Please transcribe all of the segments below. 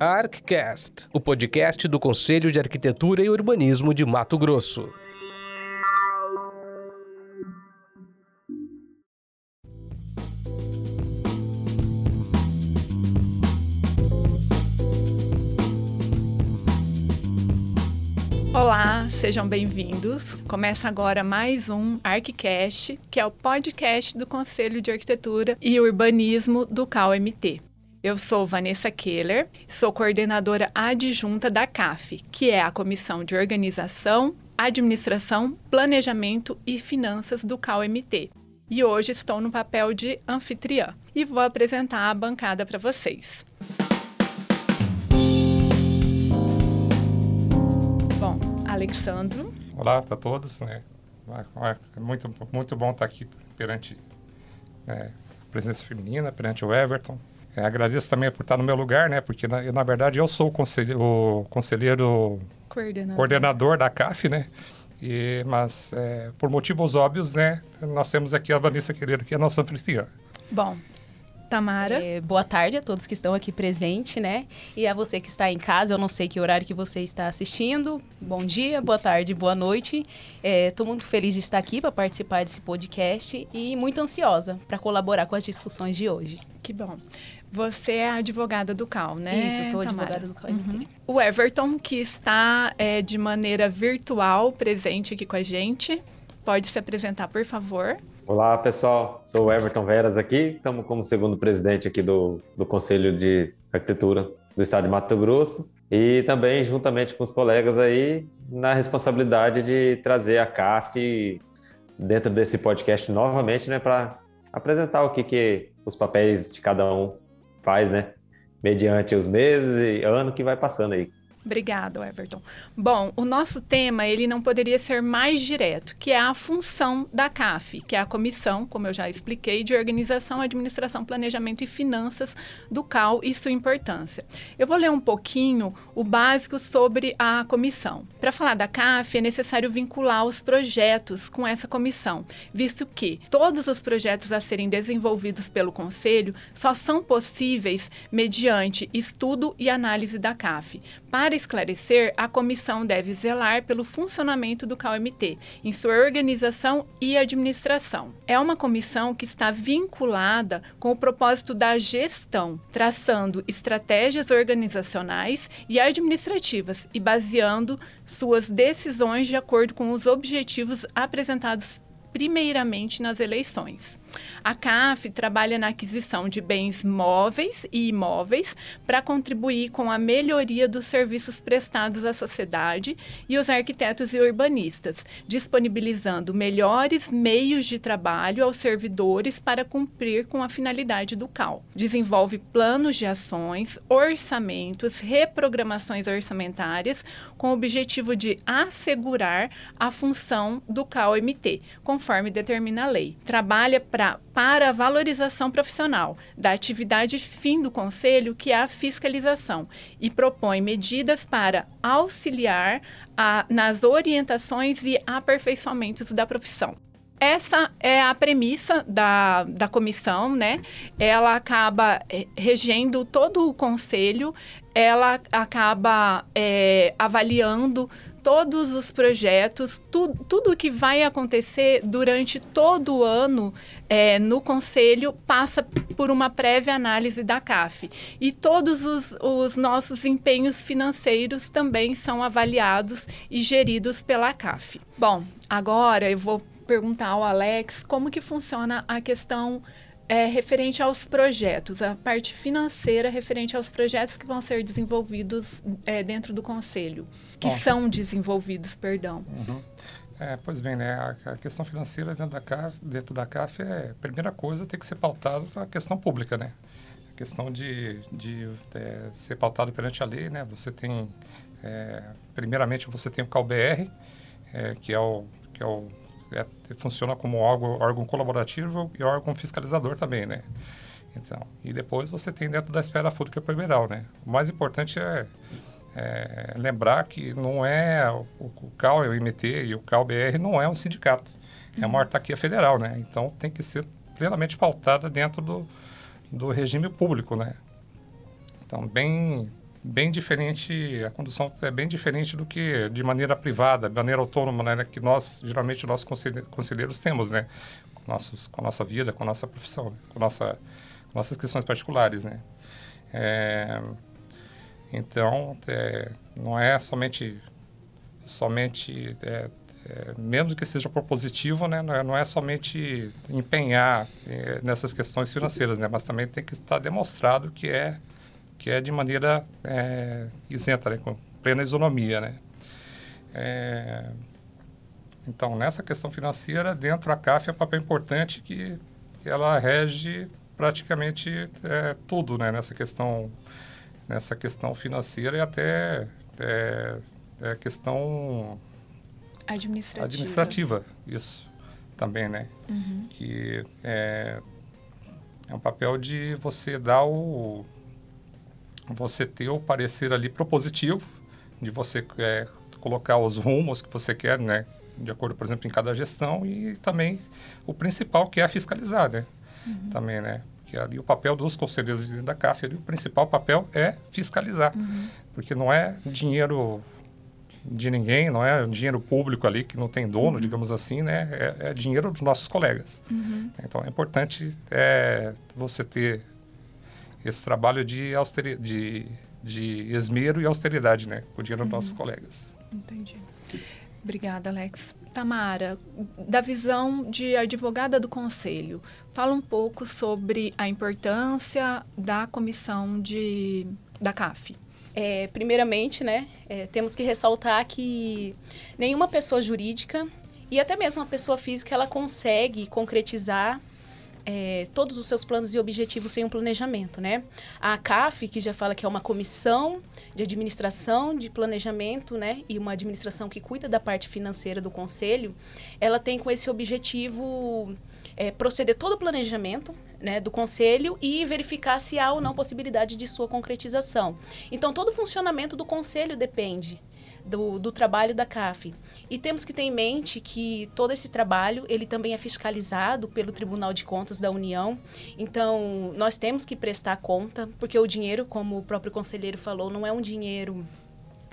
ArcCast, o podcast do Conselho de Arquitetura e Urbanismo de Mato Grosso. Sejam bem-vindos. Começa agora mais um ArcCast, que é o podcast do Conselho de Arquitetura e Urbanismo do CalMT. Eu sou Vanessa Keller, sou coordenadora adjunta da CAF, que é a Comissão de Organização, Administração, Planejamento e Finanças do CalMT. E hoje estou no papel de anfitriã e vou apresentar a bancada para vocês. Bom, Alexandro. Olá a todos. Né? É muito, muito bom estar aqui perante né, a presença feminina, perante o Everton, é, agradeço também por estar no meu lugar, né? Porque, na, na verdade, eu sou o conselheiro, o conselheiro coordenador. coordenador da CAF, né? E, mas, é, por motivos óbvios, né? Nós temos aqui a Vanessa Quereiro, que é a nossa anfitriã. Bom, Tamara. É, boa tarde a todos que estão aqui presentes, né? E a você que está em casa, eu não sei que horário que você está assistindo. Bom dia, boa tarde, boa noite. Estou é, muito feliz de estar aqui para participar desse podcast e muito ansiosa para colaborar com as discussões de hoje. Que bom. Você é advogada do CAL, né? Isso, sou advogada do CAL. Uhum. O Everton, que está é, de maneira virtual presente aqui com a gente, pode se apresentar, por favor. Olá, pessoal. Sou o Everton Veras aqui. Estamos como segundo presidente aqui do, do Conselho de Arquitetura do Estado de Mato Grosso. E também, juntamente com os colegas aí, na responsabilidade de trazer a CAF dentro desse podcast novamente, né, para apresentar o que, que os papéis de cada um faz, né? Mediante os meses e ano que vai passando aí. Obrigado, Everton. Bom, o nosso tema ele não poderia ser mais direto, que é a função da CAF, que é a comissão, como eu já expliquei, de organização, administração, planejamento e finanças do CAL e sua importância. Eu vou ler um pouquinho o básico sobre a comissão. Para falar da CAF, é necessário vincular os projetos com essa comissão, visto que todos os projetos a serem desenvolvidos pelo Conselho só são possíveis mediante estudo e análise da CAF. Para esclarecer, a comissão deve zelar pelo funcionamento do CAUMT, em sua organização e administração. É uma comissão que está vinculada com o propósito da gestão, traçando estratégias organizacionais e administrativas e baseando suas decisões de acordo com os objetivos apresentados primeiramente nas eleições. A CAF trabalha na aquisição de bens móveis e imóveis para contribuir com a melhoria dos serviços prestados à sociedade e os arquitetos e urbanistas, disponibilizando melhores meios de trabalho aos servidores para cumprir com a finalidade do CAL. Desenvolve planos de ações, orçamentos, reprogramações orçamentárias com o objetivo de assegurar a função do CAL-MT, conforme determina a lei. Trabalha para para a valorização profissional da atividade fim do Conselho, que é a fiscalização, e propõe medidas para auxiliar a, nas orientações e aperfeiçoamentos da profissão. Essa é a premissa da, da comissão, né? Ela acaba é, regendo todo o conselho, ela acaba é, avaliando todos os projetos, tu, tudo que vai acontecer durante todo o ano é, no Conselho passa por uma prévia análise da CAF. E todos os, os nossos empenhos financeiros também são avaliados e geridos pela CAF. Bom, agora eu vou perguntar ao Alex como que funciona a questão é, referente aos projetos, a parte financeira referente aos projetos que vão ser desenvolvidos é, dentro do Conselho, que Bom, são desenvolvidos, perdão. Uhum. É, pois bem, né, a, a, questão financeira dentro da CAF, dentro da CAF é, primeira coisa, tem que ser pautado a questão pública, né? A questão de, de é, ser pautado perante a lei, né? Você tem, é, primeiramente, você tem o CalBR, é, que é o que é o é, funciona como órgão, órgão colaborativo e órgão fiscalizador também, né? Então, e depois você tem dentro da esfera pública primeral, né? O mais importante é, é lembrar que não é o, o CAL, o IMT e o CAL-BR não é um sindicato, uhum. é uma uhum. autarquia federal, né? Então tem que ser plenamente pautada dentro do, do regime público, né? Então, bem, bem diferente, a condução é bem diferente do que de maneira privada, de maneira autônoma, né? Que nós, geralmente, nós conselheiros temos, né? Com, nossos, com a nossa vida, com a nossa profissão, né? com, nossa, com nossas questões particulares, né? É, então, é, não é somente, somente é, é, mesmo que seja propositivo, né, não, é, não é somente empenhar é, nessas questões financeiras, né, mas também tem que estar demonstrado que é que é de maneira é, isenta, né, com plena isonomia, né. É, então, nessa questão financeira, dentro da CAF é um papel importante que, que ela rege praticamente é, tudo, né, nessa questão nessa questão financeira e até é, é questão Administrativa. Administrativa, isso também, né? Uhum. Que é, é um papel de você dar o... Você ter o parecer ali propositivo, de você é, colocar os rumos que você quer, né? De acordo, por exemplo, em cada gestão e também o principal que é fiscalizar, né? Uhum. Também, né? Que ali o papel dos conselheiros da CAF, ali, o principal papel é fiscalizar. Uhum. Porque não é dinheiro de ninguém, não é dinheiro público ali que não tem dono, uhum. digamos assim, né? É, é, dinheiro dos nossos colegas. Uhum. Então é importante é, você ter esse trabalho de, austeri de, de esmero e austeridade, né? Com o dinheiro uhum. dos nossos colegas. Entendi. Obrigada, Alex. Tamara, da visão de advogada do Conselho, fala um pouco sobre a importância da comissão de, da CAF. É, primeiramente, né, é, temos que ressaltar que nenhuma pessoa jurídica e até mesmo uma pessoa física ela consegue concretizar é, todos os seus planos e objetivos sem um planejamento, né? A CAF, que já fala que é uma comissão de administração, de planejamento, né? E uma administração que cuida da parte financeira do conselho, ela tem com esse objetivo é, proceder todo o planejamento né, do conselho e verificar se há ou não possibilidade de sua concretização. Então, todo o funcionamento do conselho depende do, do, trabalho da CAF. E temos que ter em mente que todo esse trabalho, ele também é fiscalizado pelo Tribunal de Contas da União. Então, nós temos que prestar conta, porque o dinheiro, como o próprio conselheiro falou, não é um dinheiro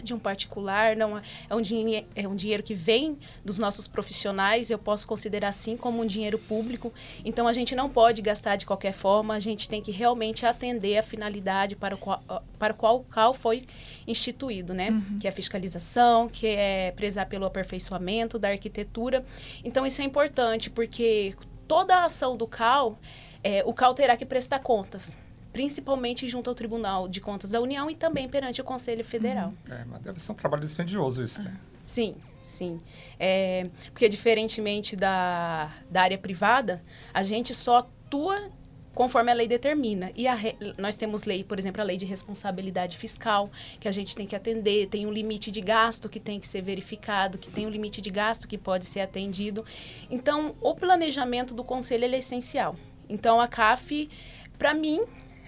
de um particular, não é, um, dinhe é um dinheiro que vem dos nossos profissionais, eu posso considerar assim como um dinheiro público. Então a gente não pode gastar de qualquer forma, a gente tem que realmente atender a finalidade para o qual, para o qual, qual foi instituído, né? Uhum. Que é a fiscalização, que é prezar pelo aperfeiçoamento da arquitetura. Então isso é importante porque toda a ação do CAL, é, o CAL terá que prestar contas principalmente junto ao Tribunal de Contas da União e também perante o Conselho Federal. Uhum. É, mas deve ser um trabalho dispendioso isso, né? Sim, sim. É, porque diferentemente da, da área privada, a gente só atua conforme a lei determina. E re... nós temos lei, por exemplo, a lei de responsabilidade fiscal, que a gente tem que atender, tem um limite de gasto que tem que ser verificado, que tem um limite de gasto que pode ser atendido. Então, o planejamento do conselho é essencial. Então, a CAF, para mim,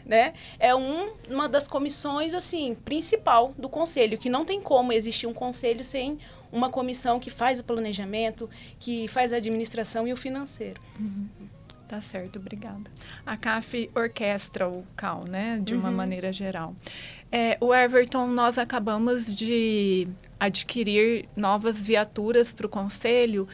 né? É um, uma das comissões, assim, principal do conselho, que não tem como existir um conselho sem uma comissão que faz o planejamento, que faz a administração e o financeiro. Uhum. Tá certo, obrigada. A CAF orquestra o CAL, né? De uma uhum. maneira geral. É, o Everton, nós acabamos de adquirir novas viaturas para o Conselho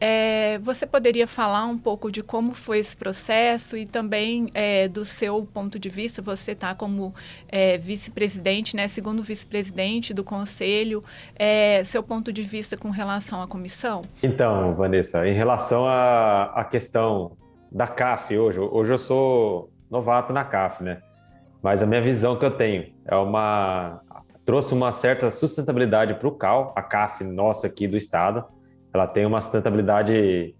é, você poderia falar um pouco de como foi esse processo e também é, do seu ponto de vista? Você está como é, vice-presidente, né, segundo vice-presidente do conselho, é, seu ponto de vista com relação à comissão? Então, Vanessa, em relação à, à questão da CAF hoje, hoje eu sou novato na CAF, né? Mas a minha visão que eu tenho é uma trouxe uma certa sustentabilidade para o CAL, a CAF nossa aqui do estado ela tem uma sustentabilidade,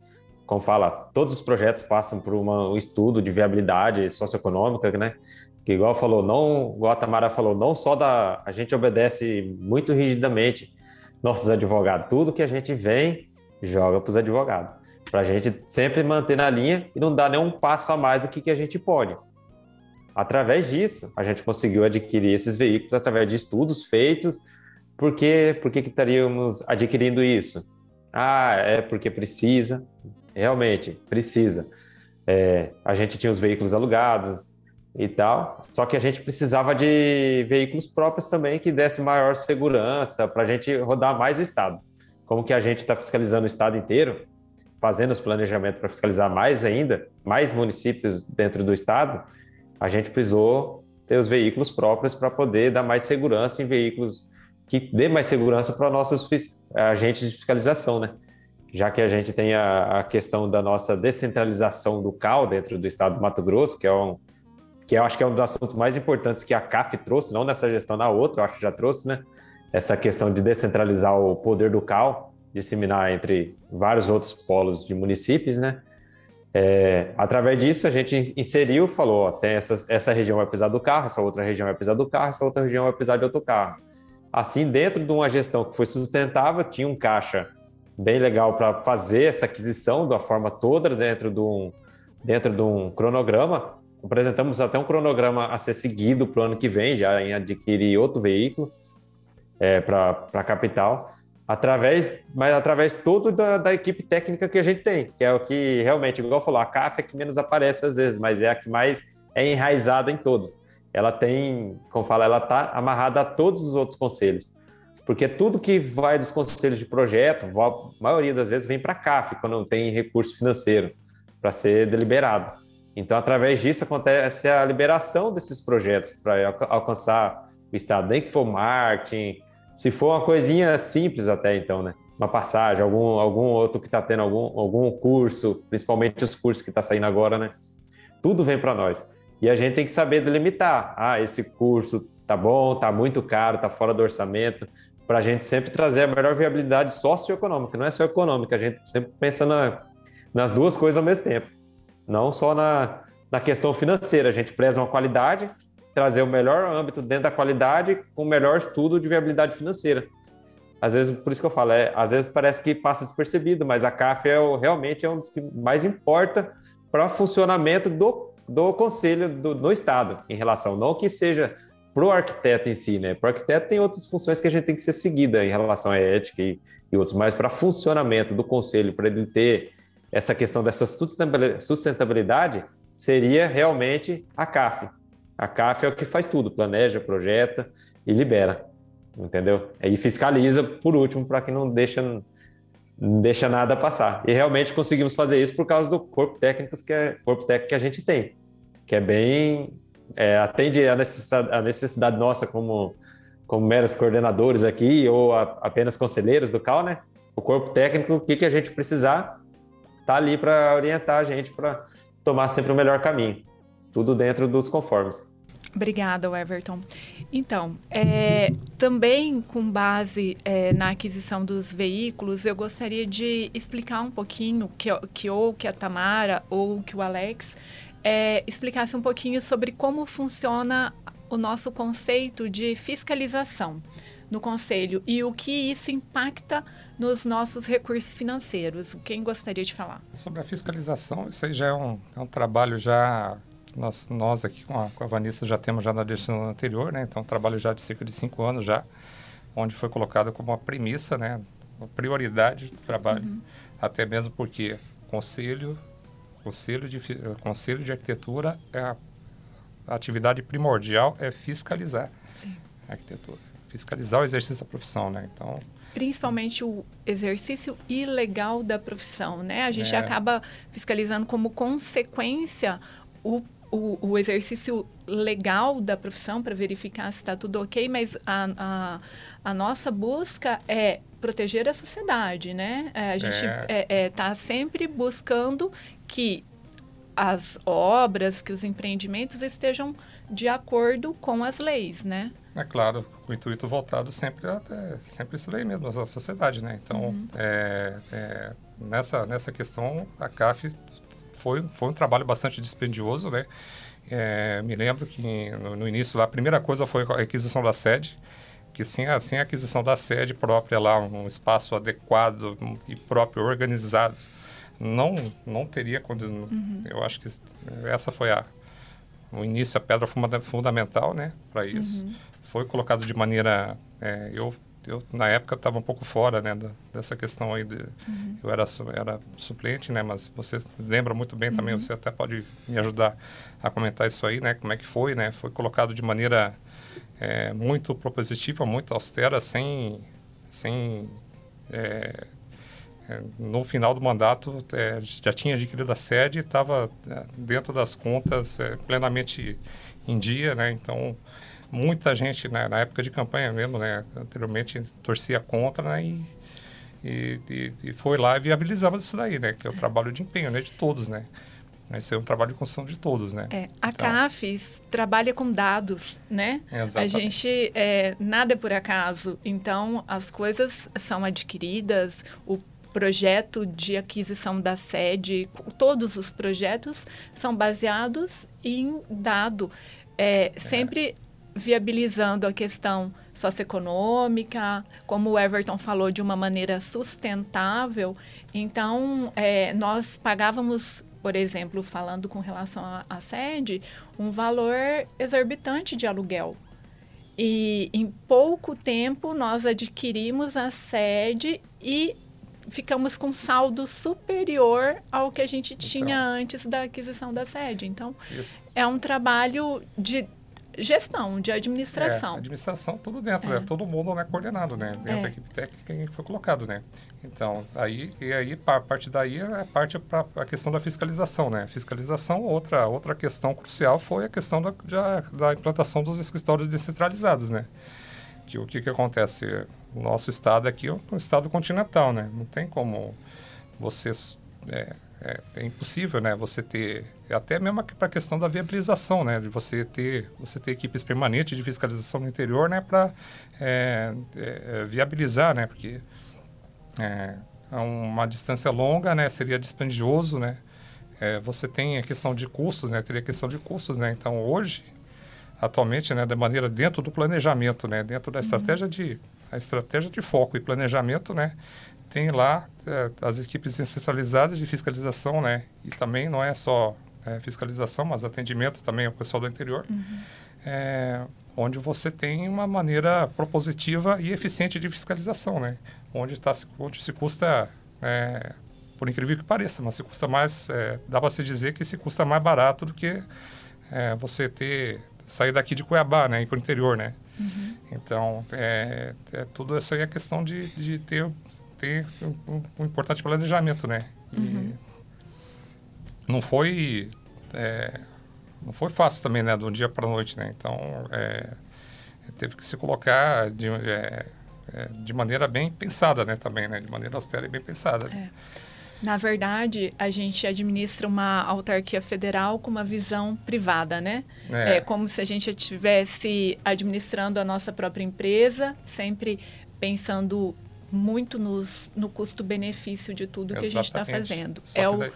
como fala, todos os projetos passam por uma, um estudo de viabilidade socioeconômica, né? Que igual falou, não, igual a Tamara falou, não só da a gente obedece muito rigidamente nossos advogados, tudo que a gente vem joga para os advogados, para a gente sempre manter na linha e não dar nenhum passo a mais do que, que a gente pode. Através disso, a gente conseguiu adquirir esses veículos através de estudos feitos. Por que, por que, que estaríamos adquirindo isso? Ah, é porque precisa. Realmente, precisa. É, a gente tinha os veículos alugados, e tal. Só que a gente precisava de veículos próprios também que desse maior segurança para a gente rodar mais o estado. Como que a gente está fiscalizando o estado inteiro, fazendo os planejamentos para fiscalizar mais ainda, mais municípios dentro do estado, a gente precisou ter os veículos próprios para poder dar mais segurança em veículos que dê mais segurança para nossos agentes de fiscalização, né? Já que a gente tem a, a, questão da nossa descentralização do CAL dentro do estado do Mato Grosso, que é um que eu acho que é um dos assuntos mais importantes que a CAF trouxe, não nessa gestão, na outra, eu acho que já trouxe, né? Essa questão de descentralizar o poder do CAL, disseminar entre vários outros polos de municípios, né? É, através disso, a gente inseriu, falou: ó, tem essa, essa região vai precisar do carro, essa outra região vai precisar do carro, essa outra região vai precisar de outro carro. Assim, dentro de uma gestão que foi sustentável, tinha um caixa bem legal para fazer essa aquisição da forma toda dentro de um, dentro de um cronograma. Apresentamos até um cronograma a ser seguido para o ano que vem, já em adquirir outro veículo é, para a capital através, mas através todo da, da, equipe técnica que a gente tem, que é o que realmente, igual falou, a CAF é que menos aparece às vezes, mas é a que mais é enraizada em todos. Ela tem, como fala, ela está amarrada a todos os outros conselhos. Porque tudo que vai dos conselhos de projeto, a maioria das vezes vem para a CAF, quando não tem recurso financeiro para ser deliberado. Então, através disso, acontece a liberação desses projetos para alcançar o Estado, nem que for marketing, se for uma coisinha simples até então, né? Uma passagem, algum, algum outro que está tendo algum, algum curso, principalmente os cursos que está saindo agora, né? Tudo vem para nós. E a gente tem que saber delimitar. Ah, esse curso tá bom, tá muito caro, tá fora do orçamento, para a gente sempre trazer a melhor viabilidade socioeconômica, não é só econômica, a gente sempre pensa na, nas duas coisas ao mesmo tempo, não só na, na questão financeira, a gente preza uma qualidade trazer o melhor âmbito dentro da qualidade com o melhor estudo de viabilidade financeira. Às vezes, por isso que eu falo, é, às vezes parece que passa despercebido, mas a CAF é o, realmente é um dos que mais importa para o funcionamento do, do conselho do, no Estado, em relação, não que seja para o arquiteto em si, né? Para o arquiteto tem outras funções que a gente tem que ser seguida em relação à ética e, e outros, mas para funcionamento do conselho, para ele ter essa questão dessa sustentabilidade, seria realmente a CAF. A CAF é o que faz tudo, planeja, projeta e libera, entendeu? E fiscaliza por último para que não deixa não deixa nada passar. E realmente conseguimos fazer isso por causa do corpo técnico que é corpo técnico que a gente tem, que é bem é, atende a necessidade, a necessidade nossa como como meros coordenadores aqui ou a, apenas conselheiros do CAL, né? O corpo técnico, o que, que a gente precisar, tá ali para orientar a gente para tomar sempre o melhor caminho tudo dentro dos conformes. Obrigada, Everton. Então, é, também com base é, na aquisição dos veículos, eu gostaria de explicar um pouquinho, que, que ou que a Tamara ou que o Alex é, explicasse um pouquinho sobre como funciona o nosso conceito de fiscalização no Conselho e o que isso impacta nos nossos recursos financeiros. Quem gostaria de falar? Sobre a fiscalização, isso aí já é um, é um trabalho já nós, nós aqui com a, com a Vanessa já temos já na gestão anterior, né? Então, trabalho já de cerca de cinco anos já, onde foi colocado como uma premissa, né? Uma prioridade do trabalho. Uhum. Até mesmo porque conselho, conselho de, conselho de arquitetura é a, a atividade primordial é fiscalizar Sim. a arquitetura. Fiscalizar o exercício da profissão, né? Então, principalmente o exercício ilegal da profissão, né? A gente é. acaba fiscalizando como consequência o o, o exercício legal da profissão para verificar se está tudo ok, mas a, a, a, nossa busca é proteger a sociedade, né? É, a gente está é. é, é, tá sempre buscando que as obras, que os empreendimentos estejam de acordo com as leis, né? É claro, o intuito voltado sempre a, é, sempre isso aí mesmo, a sociedade, né? Então, uhum. é, é, nessa, nessa questão, a CAF foi, foi um trabalho bastante dispendioso, né? É, me lembro que no, no, início lá, a primeira coisa foi a aquisição da sede, que sem a, sem a aquisição da sede própria lá, um espaço adequado e próprio, organizado, não, não teria condição. Uhum. Eu acho que essa foi a, o início, a pedra fundamental, né, para isso. Uhum. Foi colocado de maneira, é, eu eu na época estava um pouco fora, né, da, dessa questão aí de, uhum. eu era era suplente, né, mas você lembra muito bem também, uhum. você até pode me ajudar a comentar isso aí, né, como é que foi, né, foi colocado de maneira é, muito propositiva, muito austera, sem sem é, é, no final do mandato é, já tinha adquirido a sede, estava é, dentro das contas é, plenamente em dia, né? Então muita gente né, na época de campanha mesmo, né, anteriormente torcia contra, né, e, e, e, foi lá e viabilizamos isso daí, né, que é o trabalho de empenho, né, de todos, né. Esse é um trabalho de construção de todos, né? É, a então, CAFES trabalha com dados, né? Exatamente. A gente, é, nada é por acaso. Então, as coisas são adquiridas, o projeto de aquisição da sede, todos os projetos são baseados em dado. É. Sempre viabilizando a questão socioeconômica, como o Everton falou, de uma maneira sustentável. Então, é, nós pagávamos, por exemplo, falando com relação à sede, um valor exorbitante de aluguel. E em pouco tempo nós adquirimos a sede e ficamos com saldo superior ao que a gente então, tinha antes da aquisição da sede. Então, isso. é um trabalho de gestão, de administração. É, administração, tudo dentro, é. né? Todo mundo né, coordenado, né? Dentro é. da equipe técnica que foi colocado, né? Então, aí, e aí, a partir daí, é parte para a questão da fiscalização, né? Fiscalização, outra, outra questão crucial foi a questão da, da, da implantação dos escritórios descentralizados, né? Que o que, que acontece? O nosso estado aqui é um estado continental, né? Não tem como você... É, é, é impossível, né? Você ter até mesmo para a questão da viabilização, né? De você ter você ter equipes permanentes de fiscalização no interior, né? Para é, é, é, viabilizar, né? Porque é, uma distância longa, né? Seria dispendioso, né? É, você tem a questão de custos, né? Teria a questão de custos, né? Então hoje, atualmente, né? Da maneira dentro do planejamento, né? Dentro da uhum. estratégia de a estratégia de foco e planejamento, né? Tem lá é, as equipes centralizadas de fiscalização, né? E também não é só é, fiscalização, mas atendimento também ao pessoal do interior, uhum. é, onde você tem uma maneira propositiva e eficiente de fiscalização, né? Onde, tá, onde se custa, é, por incrível que pareça, mas se custa mais, é, dá para se dizer que se custa mais barato do que é, você ter sair daqui de Cuiabá, né, ir para o interior, né? Uhum. Então, é, é, tudo isso aí é questão de, de ter, ter um, um importante planejamento, né? E, uhum não foi é, não foi fácil também, né, do dia para a noite, né? Então, é, teve que se colocar de, é, é, de maneira bem pensada, né, também, né, de maneira austera e bem pensada. É. Na verdade, a gente administra uma autarquia federal com uma visão privada, né? É. é como se a gente estivesse administrando a nossa própria empresa, sempre pensando muito nos, no custo-benefício de tudo Exatamente. que a gente está fazendo. É o,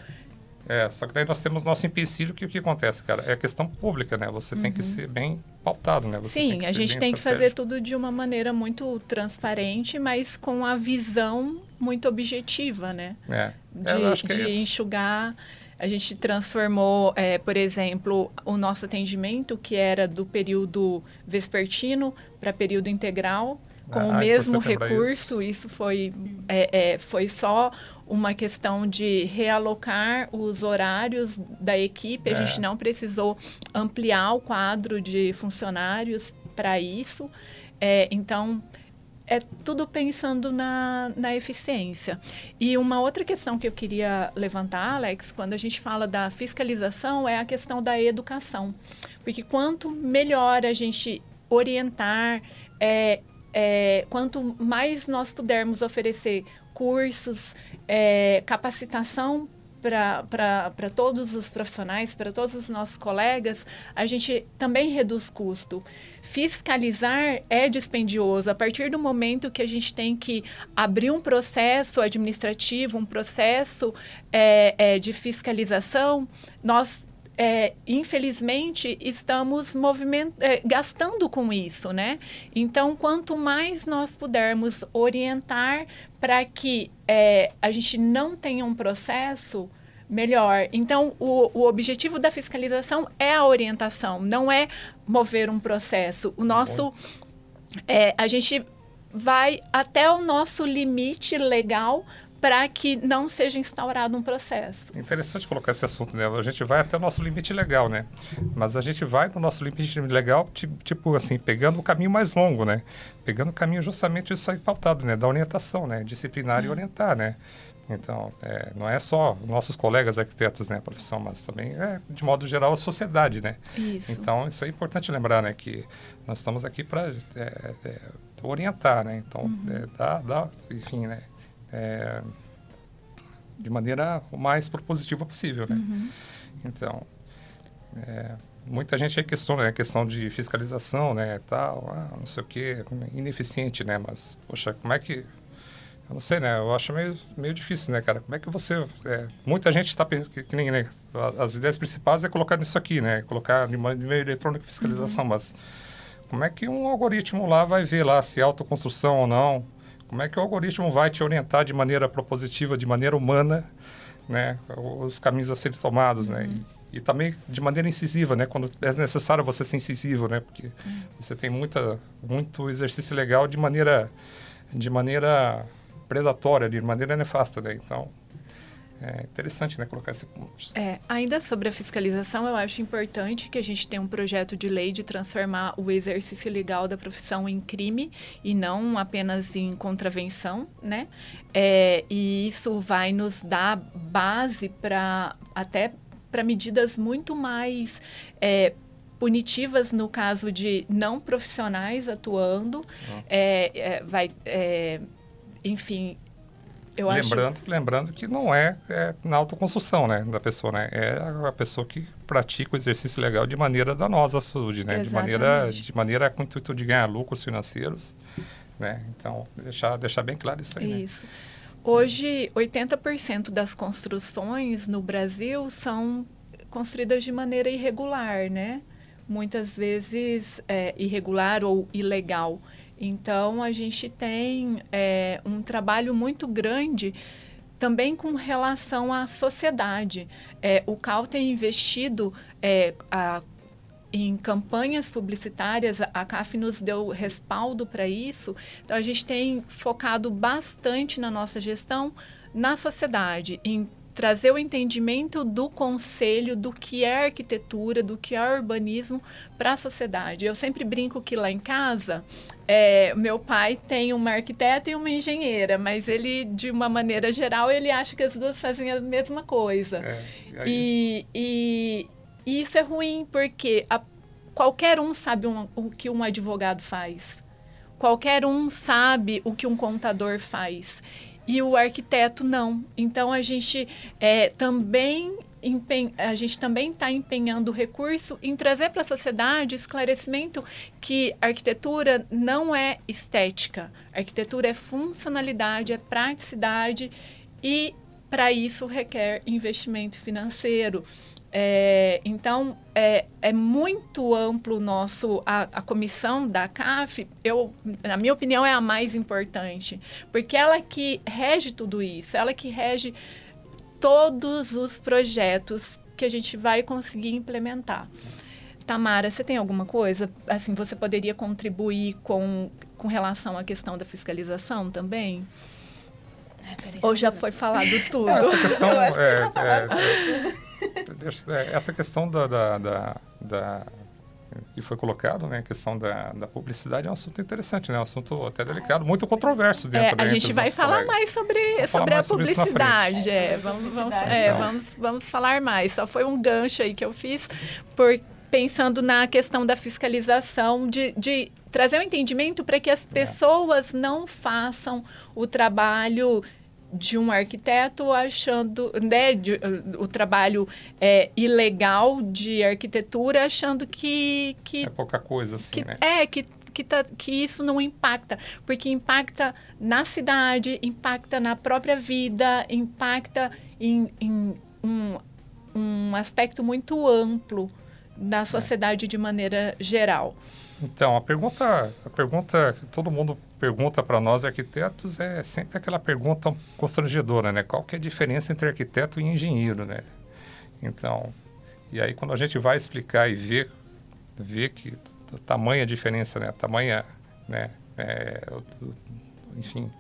é, só que daí nós temos nosso empecilho que o que acontece, cara? É a questão pública, né? Você uhum. tem que uhum. ser bem pautado, né? Você Sim, a gente tem que fazer tudo de uma maneira muito transparente, mas com a visão muito objetiva, né? É. De, é, de é enxugar. A gente transformou, é, por exemplo, o nosso atendimento, que era do período vespertino para período integral, com ah, o mesmo recurso. Isso. isso, foi, é, é, foi só uma questão de realocar os horários da equipe. A é. gente não precisou ampliar o quadro de funcionários para isso. É, então, é tudo pensando na, na eficiência. E uma outra questão que eu queria levantar, Alex, quando a gente fala da fiscalização, é a questão da educação. Porque quanto melhor a gente orientar, é, é, quanto mais nós pudermos oferecer cursos, é, capacitação para todos os profissionais, para todos os nossos colegas, a gente também reduz custo. Fiscalizar é dispendioso. A partir do momento que a gente tem que abrir um processo administrativo, um processo é, é, de fiscalização, nós é, infelizmente, estamos. É, gastando com isso, né? Então, quanto mais nós pudermos orientar para que é, a gente não tenha um processo, melhor. Então, o, o objetivo da fiscalização é a orientação, não é mover um processo. O nosso... É, a gente vai até o nosso limite legal para que não seja instaurado um processo. Interessante colocar esse assunto, né? A gente vai até o nosso limite legal, né? Mas a gente vai no nosso limite legal, tipo assim, pegando o caminho mais longo, né? Pegando o caminho justamente isso aí pautado, né? Da orientação, né? Disciplinar hum. e orientar, né? Então, é, não é só nossos colegas arquitetos, né, a profissão, mas também é, de modo geral, a sociedade, né? Isso. Então, isso é importante lembrar, né, que nós estamos aqui para é, é, orientar, né? Então, uhum. É, dar, dar, enfim, né? É, de maneira o mais propositiva possível, né? Uhum. Então, é, muita gente aí questiona né, a questão de fiscalização, né, tal, ah, não sei o que, ineficiente, né? Mas, poxa, como é que eu não sei, né? Eu acho meio, meio difícil, né, cara? Como é que você... É, muita gente está pensando que, que, nem... Né, as ideias principais é colocar nisso aqui, né? Colocar de meio eletrônico fiscalização, uhum. mas como é que um algoritmo lá vai ver lá se é autoconstrução ou não? Como é que o algoritmo vai te orientar de maneira propositiva, de maneira humana, né? Os caminhos a serem tomados, né? uhum. né? E, e, também de maneira incisiva, né? Quando é necessário você ser incisivo, né? Porque uhum. você tem muita, muito exercício legal de maneira... De maneira predatória, de maneira nefasta, né? Então, é interessante, né, colocar esse ponto. É, ainda sobre a fiscalização, eu acho importante que a gente tenha um projeto de lei de transformar o exercício legal da profissão em crime e não apenas em contravenção, né? É, e isso vai nos dar base para até para medidas muito mais é, punitivas no caso de não profissionais atuando, ah. é, é, vai é, enfim, eu lembrando, acho... Lembrando que não é, é, na autoconstrução, né, da pessoa, né? É a pessoa que pratica o exercício legal de maneira danosa à saúde, né? De maneira, de maneira com o intuito de ganhar lucros financeiros, né? Então, deixar, deixar bem claro isso aí, né? Isso. Né? Hoje, 80% das construções no Brasil são construídas de maneira irregular, né? Muitas vezes é, irregular ou ilegal. Então, a gente tem é, um trabalho muito grande também com relação à sociedade. É, o CAL tem investido é, a, em campanhas publicitárias, a CAF nos deu respaldo para isso. Então, a gente tem focado bastante na nossa gestão na sociedade, em trazer o entendimento do conselho do que é arquitetura, do que é urbanismo para a sociedade. Eu sempre brinco que lá em casa, é, meu pai tem uma arquiteta e uma engenheira, mas ele, de uma maneira geral, ele acha que as duas fazem a mesma coisa. É, e, e, e, isso é ruim, porque a, qualquer um sabe um, o que um advogado faz. Qualquer um sabe o que um contador faz e o arquiteto não. Então a gente é, também a gente também está empenhando recurso em trazer para a sociedade esclarecimento que arquitetura não é estética. arquitetura é funcionalidade, é praticidade e para isso requer investimento financeiro. É, então, é, é, muito amplo o nosso, a, a, comissão da CAF, eu, na minha opinião, é a mais importante, porque ela que rege tudo isso, ela que rege todos os projetos que a gente vai conseguir implementar. Tamara, você tem alguma coisa? Assim, você poderia contribuir com, com relação à questão da fiscalização também? É, Ou já foi falado tudo? Essa questão, é, é, é, essa questão da, da, da, da que foi colocado, né, a questão da, da publicidade é um assunto interessante, né, um assunto até delicado, muito controverso dentro é, A gente vai falar colegas. mais sobre, sobre mais a sobre publicidade, é, vamos, vamos, é, então. vamos, vamos falar mais. Só foi um gancho aí que eu fiz, por, pensando na questão da fiscalização, de, de trazer um entendimento para que as é. pessoas não façam o trabalho de um arquiteto achando, né, de, o trabalho é, ilegal de arquitetura achando que, que é pouca coisa assim, que, né? É que que, tá, que isso não impacta, porque impacta na cidade, impacta na própria vida, impacta em, em um, um aspecto muito amplo na sociedade é. de maneira geral. Então, a pergunta, a pergunta que todo mundo pergunta para nós arquitetos é sempre aquela pergunta constrangedora, né? Qual que é a diferença entre arquiteto e engenheiro, né? Então, e aí quando a gente vai explicar e ver, ver que tamanha diferença, né? Tamanha, né? é, o, enfim,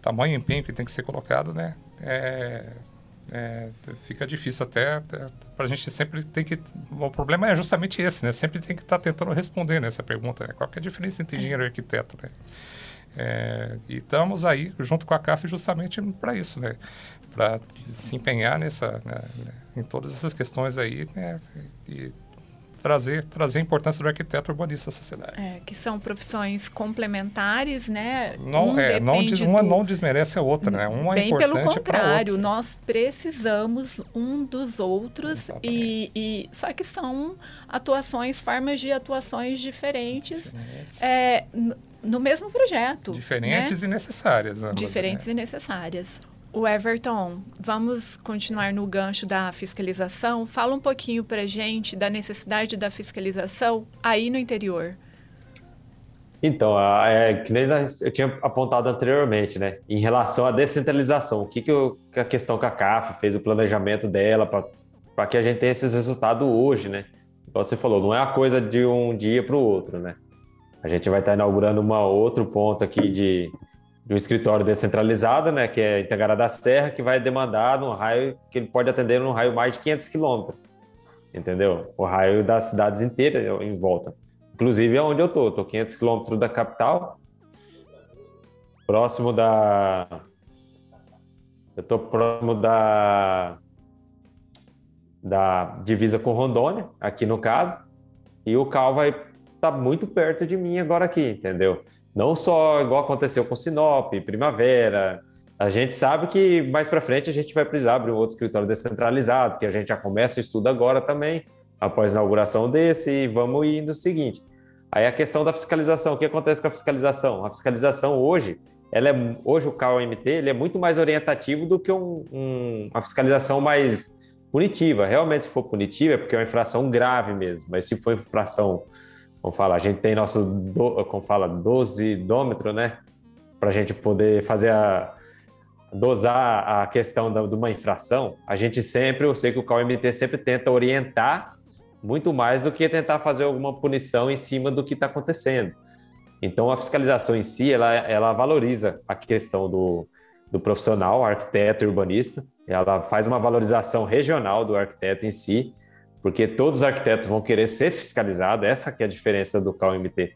tamanho empenho que tem que ser colocado, né? É, é, fica difícil até, até para a gente sempre tem que o problema é justamente esse né sempre tem que estar tá tentando responder nessa pergunta né? qual é a diferença entre engenheiro e arquiteto né é, e estamos aí junto com a CAF justamente para isso né para se empenhar nessa né, em todas essas questões aí né? e trazer, trazer a importância do arquiteto urbanista à sociedade. É, que são profissões complementares, né? Não, um é, não des, uma do... não desmerece a outra, né? Uma Bem é pelo contrário, nós precisamos um dos outros e, e, só que são atuações, formas de atuações diferentes, diferentes. É, no mesmo projeto. Diferentes né? e necessárias. Ambas, Diferentes né? e necessárias. O Everton, vamos continuar no gancho da fiscalização. Fala um pouquinho para gente da necessidade da fiscalização aí no interior. Então, é, que nem eu tinha apontado anteriormente, né? Em relação à descentralização, o que, que, eu, que a questão que a CAF fez o planejamento dela para que a gente tenha esses resultados hoje, né? Você falou, não é uma coisa de um dia para o outro, né? A gente vai estar inaugurando uma outro ponto aqui de de um escritório descentralizado, né, que é Itagará da Serra, que vai demandar num raio que ele pode atender num raio mais de 500 quilômetros, entendeu? O raio das cidades inteiras em volta. Inclusive é onde eu tô, tô 500 quilômetros da capital, próximo da, eu tô próximo da da divisa com Rondônia, aqui no caso, e o Cal vai estar tá muito perto de mim agora aqui, entendeu? Não só igual aconteceu com Sinop, Primavera. A gente sabe que mais para frente a gente vai precisar abrir um outro escritório descentralizado, que a gente já começa o estudo agora também, após a inauguração desse, e vamos indo o seguinte. Aí a questão da fiscalização, o que acontece com a fiscalização? A fiscalização hoje, ela é, hoje o KOMT ele é muito mais orientativo do que um, um, uma fiscalização mais punitiva. Realmente, se for punitiva, é porque é uma infração grave mesmo, mas se for infração como fala, a gente tem nosso, do, como fala, dosidômetro, né? Para a gente poder fazer a, dosar a questão da, de uma infração, a gente sempre, eu sei que o KMT sempre tenta orientar muito mais do que tentar fazer alguma punição em cima do que está acontecendo. Então, a fiscalização em si, ela, ela valoriza a questão do, do profissional, arquiteto e urbanista, ela faz uma valorização regional do arquiteto em si, porque todos os arquitetos vão querer ser fiscalizados, essa que é a diferença do CAL-MT.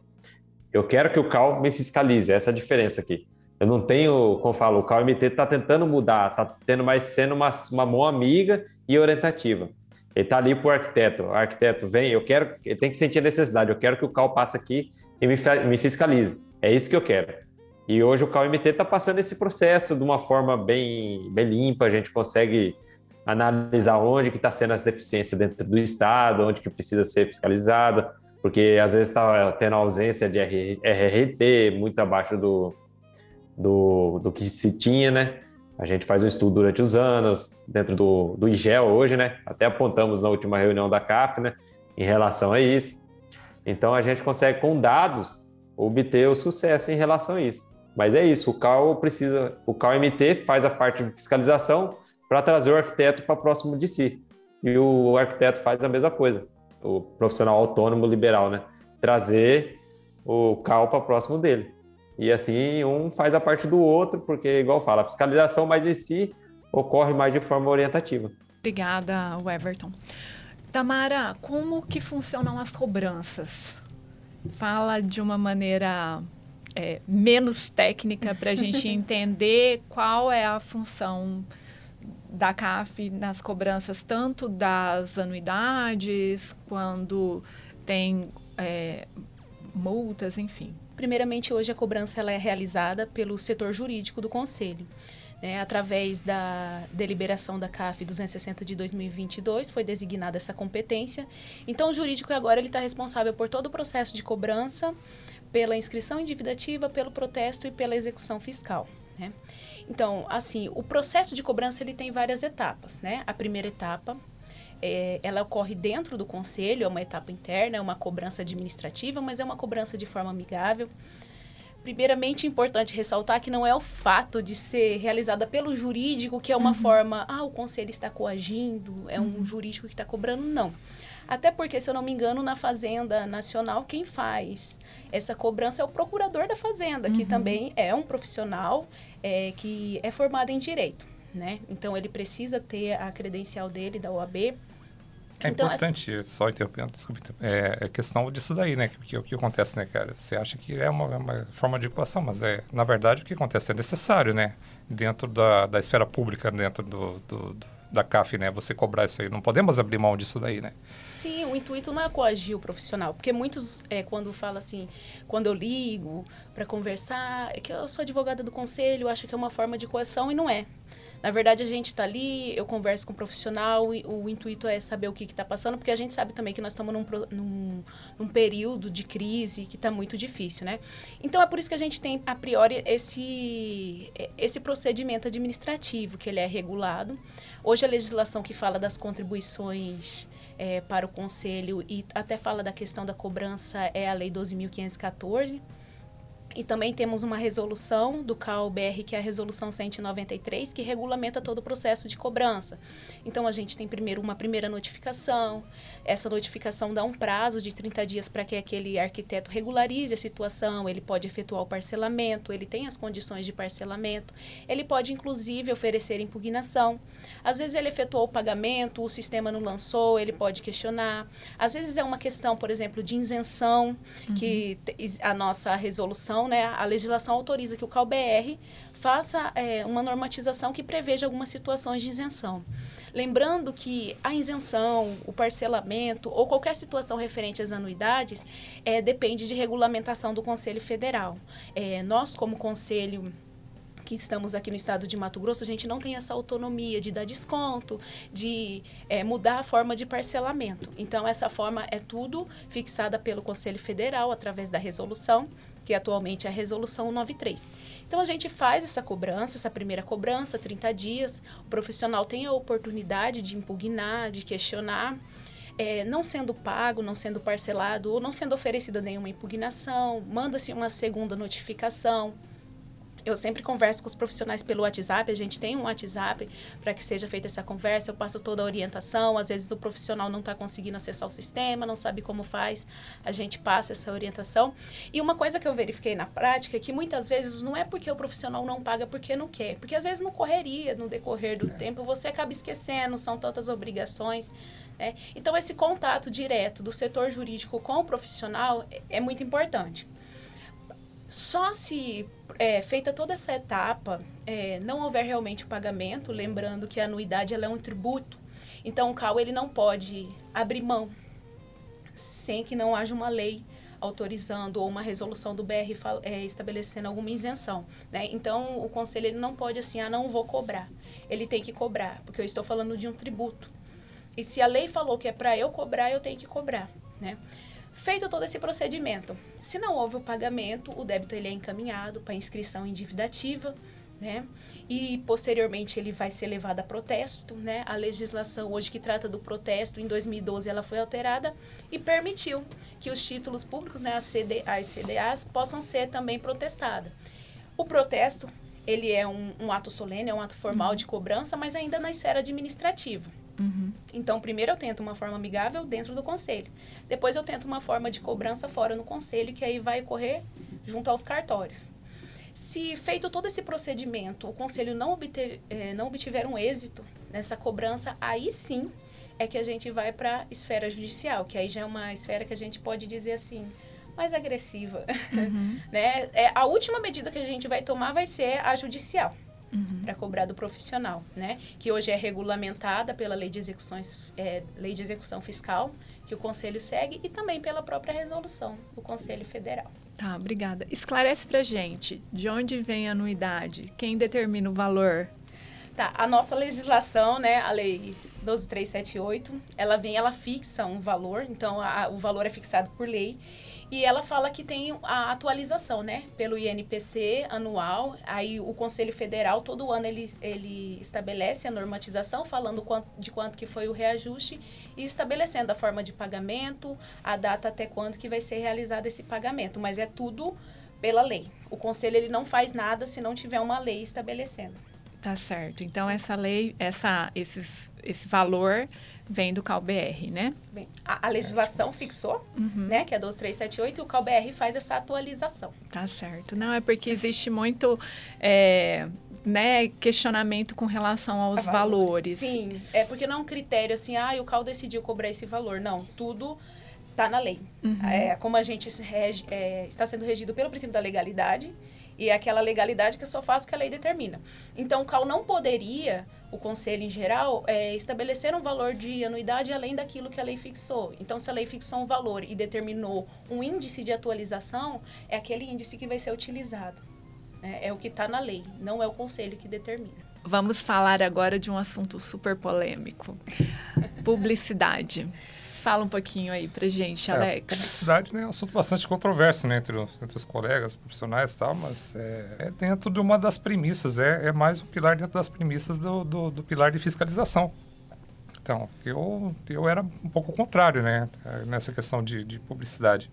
Eu quero que o CAL me fiscalize, essa é a diferença aqui. Eu não tenho, como eu falo, o CAL-MT está tentando mudar, está tendo mais sendo uma, uma mão amiga e orientativa. Ele está ali para o arquiteto. O arquiteto vem, eu quero, ele tem que sentir a necessidade, eu quero que o CAL passe aqui e me, me fiscalize. É isso que eu quero. E hoje o CAL-MT está passando esse processo de uma forma bem, bem limpa, a gente consegue analisar onde que está sendo as deficiências dentro do estado, onde que precisa ser fiscalizada, porque às vezes está tendo ausência de RRT muito abaixo do, do, do que se tinha, né? A gente faz um estudo durante os anos, dentro do, do IGEL hoje, né? Até apontamos na última reunião da CAF, né? Em relação a isso. Então a gente consegue, com dados, obter o sucesso em relação a isso. Mas é isso, o CAL precisa, o CAL-MT faz a parte de fiscalização, para trazer o arquiteto para próximo de si. E o arquiteto faz a mesma coisa, o profissional autônomo liberal, né? Trazer o CAL para próximo dele. E assim, um faz a parte do outro, porque, igual fala, a fiscalização mais em si ocorre mais de forma orientativa. Obrigada, Everton. Tamara, como que funcionam as cobranças? Fala de uma maneira é, menos técnica para a gente entender qual é a função da CAF nas cobranças tanto das anuidades, quando tem é, multas, enfim. Primeiramente, hoje a cobrança ela é realizada pelo setor jurídico do Conselho. Né, através da deliberação da CAF 260 de 2022, foi designada essa competência. Então, o jurídico agora ele está responsável por todo o processo de cobrança, pela inscrição endividativa, pelo protesto e pela execução fiscal. Né? Então, assim, o processo de cobrança ele tem várias etapas, né? A primeira etapa é, ela ocorre dentro do conselho, é uma etapa interna, é uma cobrança administrativa, mas é uma cobrança de forma amigável. Primeiramente, é importante ressaltar que não é o fato de ser realizada pelo jurídico que é uma uhum. forma, ah, o conselho está coagindo, é um uhum. jurídico que está cobrando, não. Até porque, se eu não me engano, na Fazenda Nacional, quem faz essa cobrança é o procurador da Fazenda, que também é um profissional é, que é formado em direito. Né? Então, ele precisa ter a credencial dele da OAB é então, importante, assim, só interrompendo, desculpe, é, é questão disso daí, né? Que, o que acontece, né, cara? Você acha que é uma, uma, forma de equação, mas é, na verdade, o que acontece é necessário, né? Dentro da, da esfera pública, dentro do, do, do, da CAF, né? Você cobrar isso aí. Não podemos abrir mão disso daí, né? Sim, o intuito não é coagir o profissional, porque muitos, é, quando fala assim, quando eu ligo para conversar, é que eu sou advogada do conselho, acho que é uma forma de coação e não é. Na verdade, a gente está ali, eu converso com o profissional, e o intuito é saber o que está passando, porque a gente sabe também que nós estamos num, num, num período de crise que está muito difícil, né? Então, é por isso que a gente tem, a priori, esse, esse procedimento administrativo, que ele é regulado. Hoje, a legislação que fala das contribuições é, para o conselho e até fala da questão da cobrança é a Lei 12.514, e também temos uma resolução do CAUBR, que é a resolução 193, que regulamenta todo o processo de cobrança. Então, a gente tem primeiro uma primeira notificação, essa notificação dá um prazo de 30 dias para que aquele arquiteto regularize a situação, ele pode efetuar o parcelamento, ele tem as condições de parcelamento, ele pode, inclusive, oferecer impugnação. Às vezes, ele efetuou o pagamento, o sistema não lançou, ele pode questionar. Às vezes, é uma questão, por exemplo, de isenção, uhum. que a nossa resolução né, a legislação autoriza que o CalBR faça é, uma normatização que preveja algumas situações de isenção. Lembrando que a isenção, o parcelamento ou qualquer situação referente às anuidades é, depende de regulamentação do Conselho Federal. É, nós, como Conselho que estamos aqui no estado de Mato Grosso, a gente não tem essa autonomia de dar desconto, de é, mudar a forma de parcelamento. Então, essa forma é tudo fixada pelo Conselho Federal através da resolução que atualmente é a Resolução 93. Então, a gente faz essa cobrança, essa primeira cobrança, 30 dias. O profissional tem a oportunidade de impugnar, de questionar. É, não sendo pago, não sendo parcelado ou não sendo oferecida nenhuma impugnação, manda-se uma segunda notificação eu sempre converso com os profissionais pelo WhatsApp, a gente tem um WhatsApp para que seja feita essa conversa, eu passo toda a orientação, às vezes o profissional não está conseguindo acessar o sistema, não sabe como faz, a gente passa essa orientação. E uma coisa que eu verifiquei na prática é que muitas vezes não é porque o profissional não paga porque não quer, porque às vezes não correria, no decorrer do é. tempo, você acaba esquecendo, são tantas obrigações. Né? Então, esse contato direto do setor jurídico com o profissional é, é muito importante. Só se é, feita toda essa etapa, é, não houver realmente o pagamento, lembrando que a anuidade ela é um tributo, então o CAU ele não pode abrir mão sem que não haja uma lei autorizando ou uma resolução do BR é, estabelecendo alguma isenção. Né? Então, o conselho ele não pode assim, ah, não vou cobrar. Ele tem que cobrar, porque eu estou falando de um tributo. E se a lei falou que é para eu cobrar, eu tenho que cobrar. Né? Feito todo esse procedimento, se não houve o pagamento, o débito ele é encaminhado para inscrição em dívida ativa, né? E posteriormente ele vai ser levado a protesto, né? A legislação hoje que trata do protesto, em 2012 ela foi alterada e permitiu que os títulos públicos, né, as, CD, as CDAs, possam ser também protestadas. O protesto, ele é um, um ato solene, é um ato formal uhum. de cobrança, mas ainda na esfera administrativa. Uhum. Então, primeiro eu tento uma forma amigável dentro do conselho. Depois eu tento uma forma de cobrança fora no conselho, que aí vai ocorrer junto aos cartórios. Se feito todo esse procedimento, o conselho não, obter, eh, não obtiver um êxito nessa cobrança, aí sim é que a gente vai para a esfera judicial, que aí já é uma esfera que a gente pode dizer assim, mais agressiva. Uhum. né? É, a última medida que a gente vai tomar vai ser a judicial uhum. para cobrar do profissional, né? Que hoje é regulamentada pela lei de execuções, é, lei de execução fiscal que o conselho segue e também pela própria resolução do Conselho Federal. Tá, obrigada. Esclarece para gente de onde vem a anuidade, quem determina o valor. Tá, a nossa legislação, né, a lei 12378, ela vem, ela fixa um valor, então a, o valor é fixado por lei e ela fala que tem a atualização, né? Pelo INPC anual. Aí o Conselho Federal, todo ano, ele, ele estabelece a normatização, falando quanto, de quanto que foi o reajuste e estabelecendo a forma de pagamento, a data até quando que vai ser realizado esse pagamento. Mas é tudo pela lei. O Conselho ele não faz nada se não tiver uma lei estabelecendo. Tá certo. Então, essa lei, essa, esses, esse valor Vem do CalBR, né? Bem, a, a legislação fixou, né, que é 12378, e o CalBR faz essa atualização. Tá certo. Não, é porque existe muito é, né, questionamento com relação aos valores. Sim, é porque não é um critério assim, ah, o CAL decidiu cobrar esse valor. Não, tudo está na lei. É, como a gente rege- é, está sendo regido pelo princípio da legalidade, e é aquela legalidade que eu só faço o que a lei determina. Então, o CAL não poderia, o conselho em geral, é, estabelecer um valor de anuidade além daquilo que a lei fixou. Então, se a lei fixou um valor e determinou um índice de atualização, é aquele índice que vai ser utilizado. né? É o que está na lei, não é o conselho que determina. Vamos falar agora de um assunto super polêmico. Publicidade. Fala um pouquinho aí pra gente, É, Alex. publicidade né, é um assunto bastante controverso né, entre, os, entre os colegas profissionais e tal, mas é, é dentro de uma das premissas, é, é mais um pilar dentro das premissas do, do, do pilar de fiscalização. Então, eu, eu era um pouco contrário né, nessa questão de, de publicidade.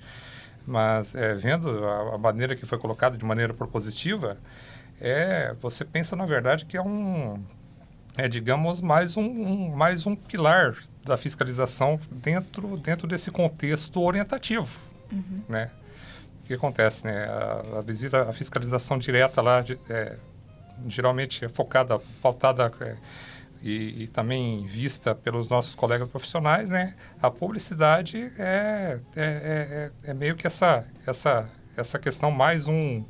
Mas é, vendo a, a maneira que foi colocada de maneira propositiva, é, você pensa, na verdade, que é um, é, digamos, mais um, um- mais um pilar da fiscalização dentro, dentro desse contexto orientativo, né? O que acontece, né? A, a visita, a fiscalização direta lá, de- é, geralmente é focada, pautada é, e, e também vista pelos nossos colegas profissionais, né? A publicidade é, é, é, é- é meio que essa, essa, essa questão mais um,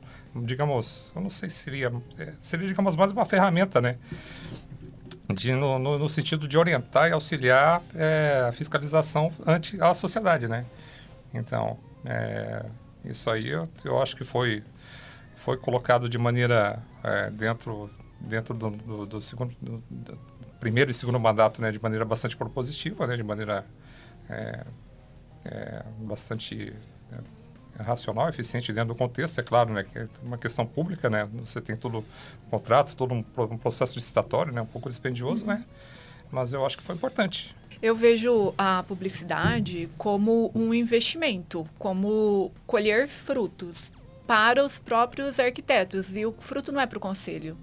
digamos, eu não sei se seria, é, seria, digamos, mais uma ferramenta, né? De, no, no, no sentido de orientar e auxiliar é, a fiscalização ante a sociedade, né? Então, é, isso aí eu, eu acho que foi, foi colocado de maneira é, dentro, dentro do, do, do segundo, do, do primeiro e segundo mandato, né? De maneira bastante propositiva, né? De maneira é, é, bastante é, racional, eficiente dentro do contexto, é claro, né? Que é uma questão pública, né? Você tem todo o contrato, todo um, um processo licitatório, né? Um pouco dispendioso, né? Mas eu acho que foi importante. Eu vejo a publicidade como um investimento, como colher frutos para os próprios arquitetos. E o fruto não é para o conselho.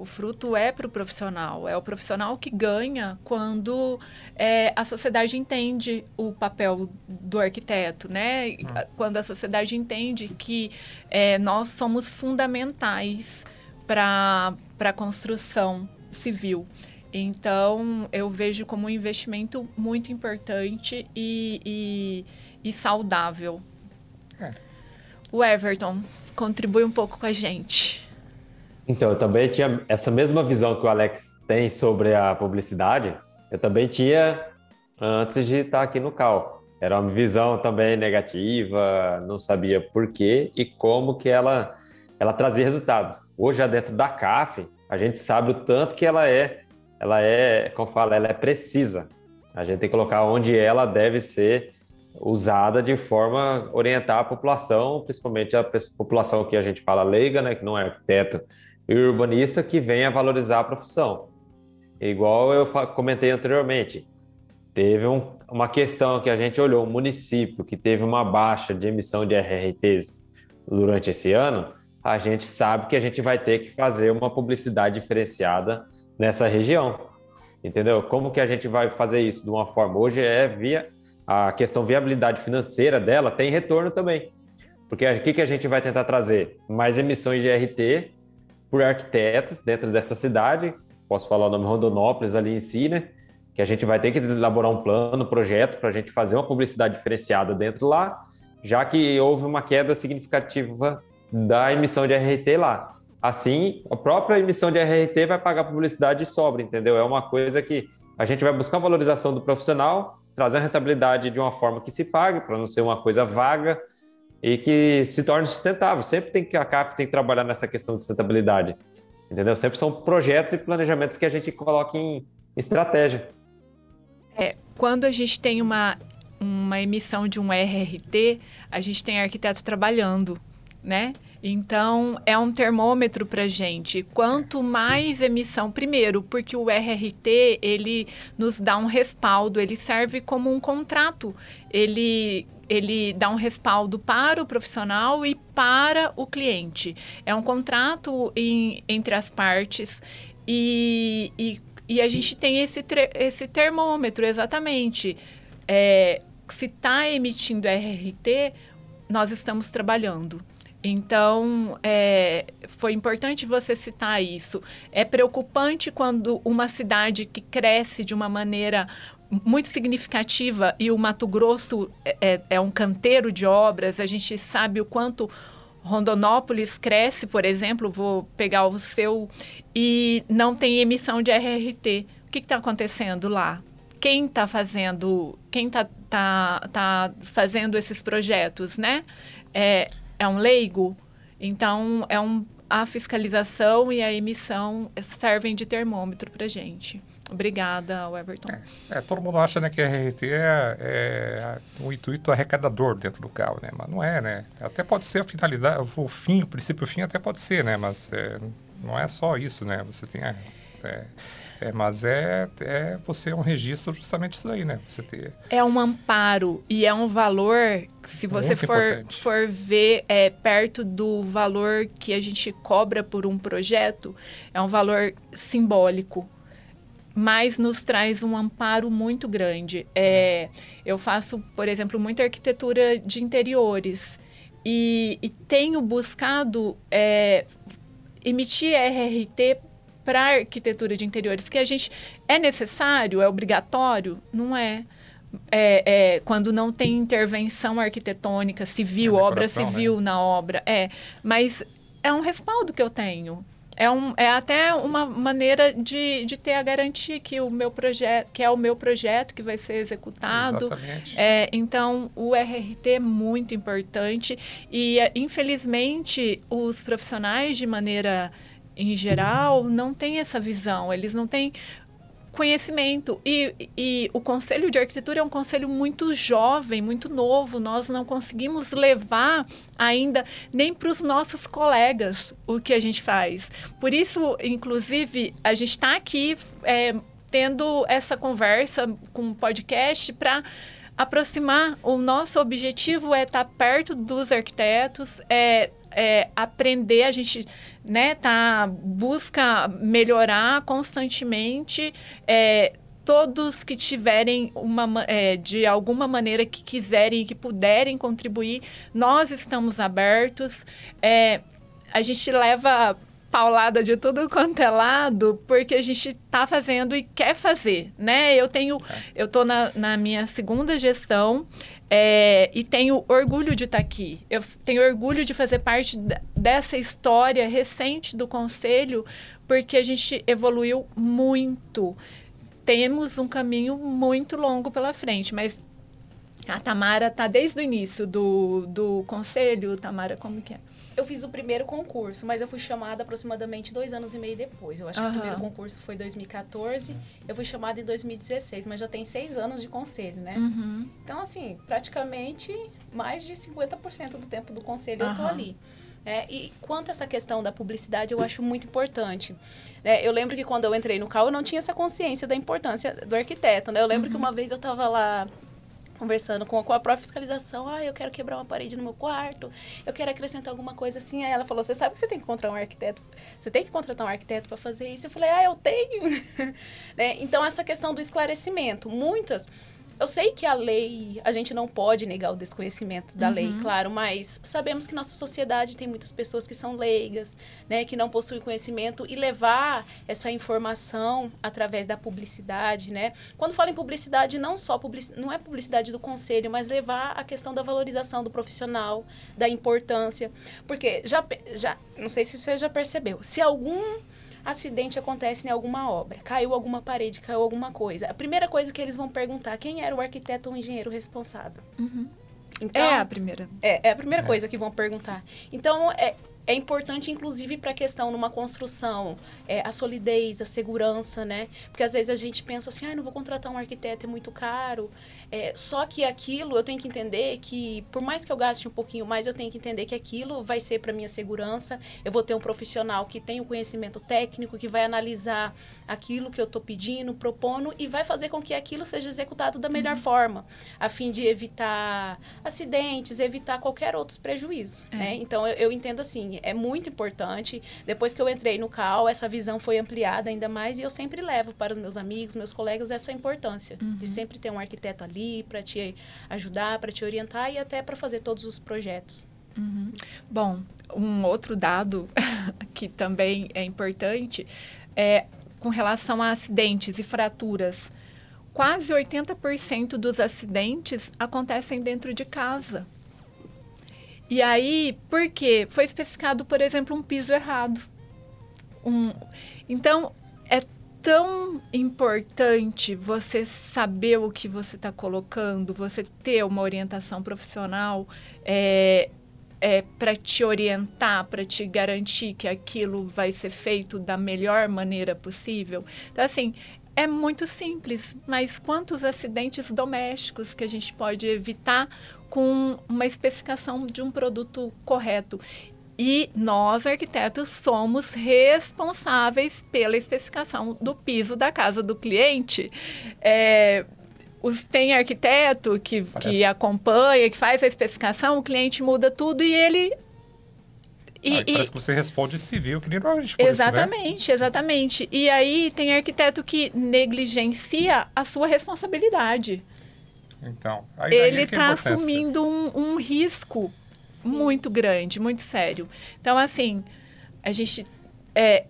O fruto é para o profissional. É o profissional que ganha quando é, a sociedade entende o papel do arquiteto, né? E, a- Quando a sociedade entende que é, nós somos fundamentais para a construção civil. Então, eu vejo como um investimento muito importante e, e, e saudável. É. O Everton, contribui um pouco com a gente. Então, eu também tinha essa mesma visão que o Alex tem sobre a publicidade, eu também tinha antes de estar aqui no CAL. Era uma visão também negativa, não sabia por quê e como que ela, ela trazia resultados. Hoje, já dentro da CAF, a gente sabe o tanto que ela é, ela é, como fala, ela é precisa. A gente tem que colocar onde ela deve ser usada de forma a orientar a população, principalmente a população que a gente fala leiga, né, que não é arquiteto e urbanista, que venha valorizar a profissão. Igual eu comentei anteriormente, teve um- uma questão que a gente olhou, um município que teve uma baixa de emissão de RRTs durante esse ano, a gente sabe que a gente vai ter que fazer uma publicidade diferenciada nessa região. Entendeu? Como que a gente vai fazer isso de uma forma? Hoje é via a questão viabilidade financeira dela tem retorno também. Porque o que, que a gente vai tentar trazer? Mais emissões de RT por arquitetos dentro dessa cidade. Posso falar o nome Rondonópolis ali em si, né? Que a gente vai ter que elaborar um plano, um projeto para a gente fazer uma publicidade diferenciada dentro lá, já que houve uma queda significativa da emissão de RT lá. Assim, a própria emissão de RT vai pagar publicidade e sobra, entendeu? É uma coisa que a gente vai buscar valorização do profissional, trazer a rentabilidade de uma forma que se pague, para não ser uma coisa vaga e que se torne sustentável. Sempre tem que a CAF tem que trabalhar nessa questão de sustentabilidade, entendeu? Sempre são projetos e planejamentos que a gente coloca em estratégia. É, quando a gente tem uma, uma emissão de um RRT, a gente tem arquiteto trabalhando, né? Então, é um termômetro para gente. Quanto mais emissão, primeiro, porque o RRT, ele nos dá um respaldo, ele serve como um contrato. Ele, ele dá um respaldo para o profissional e para o cliente. É um contrato em- entre as partes e, e e a gente tem esse, esse termômetro, exatamente. É, se está emitindo RRT, nós estamos trabalhando. Então, é, foi importante você citar isso. É preocupante quando uma cidade que cresce de uma maneira muito significativa e o Mato Grosso é, é, é um canteiro de obras, a gente sabe o quanto Rondonópolis cresce, por exemplo, vou pegar o seu, e não tem emissão de RRT. O que está acontecendo lá? Quem está fazendo, quem está tá, tá fazendo esses projetos, né? É, é um leigo? Então, é um, a fiscalização e a emissão servem de termômetro para gente. Obrigada, Everton. É, é, todo mundo acha né, que a RRT é, é, um intuito arrecadador dentro do carro, né? Mas não é, né? Até pode ser a finalidade, o fim, o princípio o fim até pode ser, né? Mas é, não é só isso, né? Você tem a, é, é, mas é, é você é um registro justamente isso aí, né? Você ter... É um amparo e é um valor, se você for, for ver é, perto do valor que a gente cobra por um projeto, é um valor simbólico mas nos traz um amparo muito grande. É, eu faço, por exemplo, muita arquitetura de interiores e, e tenho buscado é, emitir RRT para arquitetura de interiores, que a gente é necessário, é obrigatório, não é. É, é, quando não tem intervenção arquitetônica civil, é obra civil né? na obra, é. Mas é um respaldo que eu tenho é, um, é até uma maneira de, de ter a garantia que o meu projeto, que é o meu projeto que vai ser executado. É, então, o RRT é muito importante e, infelizmente, os profissionais, de maneira em geral, não têm essa visão. Eles não têm conhecimento. E, e o Conselho de Arquitetura é um conselho muito jovem, muito novo. Nós não conseguimos levar ainda nem para os nossos colegas o que a gente faz. Por isso, inclusive, a gente está aqui é, tendo essa conversa com o podcast para aproximar. O nosso objetivo é estar tá perto dos arquitetos, é é, aprender, a gente né, tá, busca melhorar constantemente. É, todos que tiverem uma, é, de alguma maneira que quiserem, que puderem contribuir, nós estamos abertos. É, a gente leva paulada de tudo quanto é lado, porque a gente está fazendo e quer fazer, né? Eu tenho, é. eu estou na, na minha segunda gestão, é, e tenho orgulho de estar tá aqui. Eu tenho orgulho de fazer parte dessa história recente do Conselho, porque a gente evoluiu muito. Temos um caminho muito longo pela frente, mas a Tamara está desde o início do, do Conselho. Tamara, como que é? Eu fiz o primeiro concurso, mas eu fui chamada aproximadamente dois anos e meio depois. Eu acho uhum. que o primeiro concurso foi em 2014, eu fui chamada em 2016, mas já tem seis anos de conselho, né? Uhum. Então, assim, praticamente mais de 50% do tempo do conselho uhum. eu tô ali. É, e quanto a essa questão da publicidade, eu acho muito importante. É, eu lembro que quando eu entrei no CAU, eu não tinha essa consciência da importância do arquiteto. Né? Eu lembro uhum. que uma vez eu estava lá conversando com, com a própria fiscalização. Ah, eu quero quebrar uma parede no meu quarto, eu quero acrescentar alguma coisa assim. Aí ela falou: Você sabe que você tem que contratar um arquiteto? Você tem que contratar um arquiteto para fazer isso? Eu falei: Ah, eu tenho. né? Então, essa questão do esclarecimento. Muitas eu sei que a lei, a gente não pode negar o desconhecimento da uhum. lei, claro, mas sabemos que nossa sociedade tem muitas pessoas que são leigas, né, que não possuem conhecimento e levar essa informação através da publicidade, né? Quando falo em publicidade, não só public, não é publicidade do conselho, mas levar a questão da valorização do profissional, da importância, porque já já, não sei se você já percebeu, se algum acidente acontece em alguma obra, caiu alguma parede, caiu alguma coisa. A primeira coisa que eles vão perguntar, quem era o arquiteto ou engenheiro responsável? Uhum. Então, é a primeira. É, é a primeira é. coisa que vão perguntar. Então, é, é importante, inclusive, para a questão numa construção, é, a solidez, a segurança, né? Porque às vezes a gente pensa assim, ah, não vou contratar um arquiteto, é muito caro. É, só que aquilo eu tenho que entender que, por mais que eu gaste um pouquinho mais, eu tenho que entender que aquilo vai ser para minha segurança. Eu vou ter um profissional que tem o conhecimento técnico, que vai analisar aquilo que eu estou pedindo, propondo e vai fazer com que aquilo seja executado da melhor uhum. forma, a fim de evitar acidentes, evitar qualquer outros prejuízos. É. Né? Então eu, eu entendo assim assim, é muito importante. Depois que eu entrei no CAL, essa visão foi ampliada ainda mais e eu sempre levo para os meus amigos, meus colegas, essa importância uhum. de sempre ter um arquiteto ali para te ajudar, para te orientar e até para fazer todos os projetos. Uhum. Bom, um outro dado que também é importante é com relação a acidentes e fraturas. Quase 80% dos acidentes acontecem dentro de casa. E aí, por quê? Foi especificado, por exemplo, um piso errado. Um, então, tão importante você saber o que você está colocando, você ter uma orientação profissional é, é, para te orientar, para te garantir que aquilo vai ser feito da melhor maneira possível. Então, assim, é muito simples, mas quantos acidentes domésticos que a gente pode evitar com uma especificação de um produto correto? E nós, arquitetos, somos responsáveis pela especificação do piso da casa do cliente. É, os, tem arquiteto que, que acompanha, que faz a especificação, o cliente muda tudo e ele e, ah, e, parece que você responde civil, que nem normalmente por Exatamente, isso, né? exatamente. E aí tem arquiteto que negligencia a sua responsabilidade. Então, aí, ele está é assumindo um, um risco Sim. muito grande, muito sério. Então, assim, a gente é,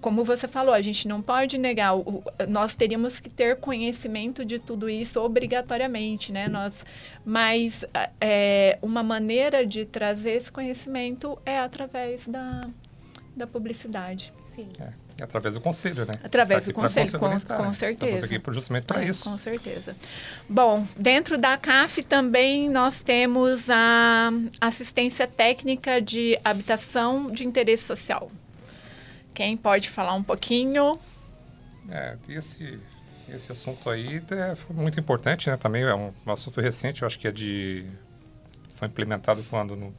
como você falou, a gente não pode negar, o, nós teríamos que ter conhecimento de tudo isso obrigatoriamente, né? Nós, mas é, uma maneira de trazer esse conhecimento é através da, da publicidade. Sim. É, através do conselho, né? Através tá do conselho, com, com né? certeza. Estamos aqui justamente para é, isso. Com certeza. Bom, dentro da CAF também nós temos a assistência técnica de habitação de interesse social. Quem pode falar um pouquinho? É, esse, esse assunto aí é, foi muito importante, né? Também é um, um, assunto recente, eu acho que é de... Foi implementado quando? No,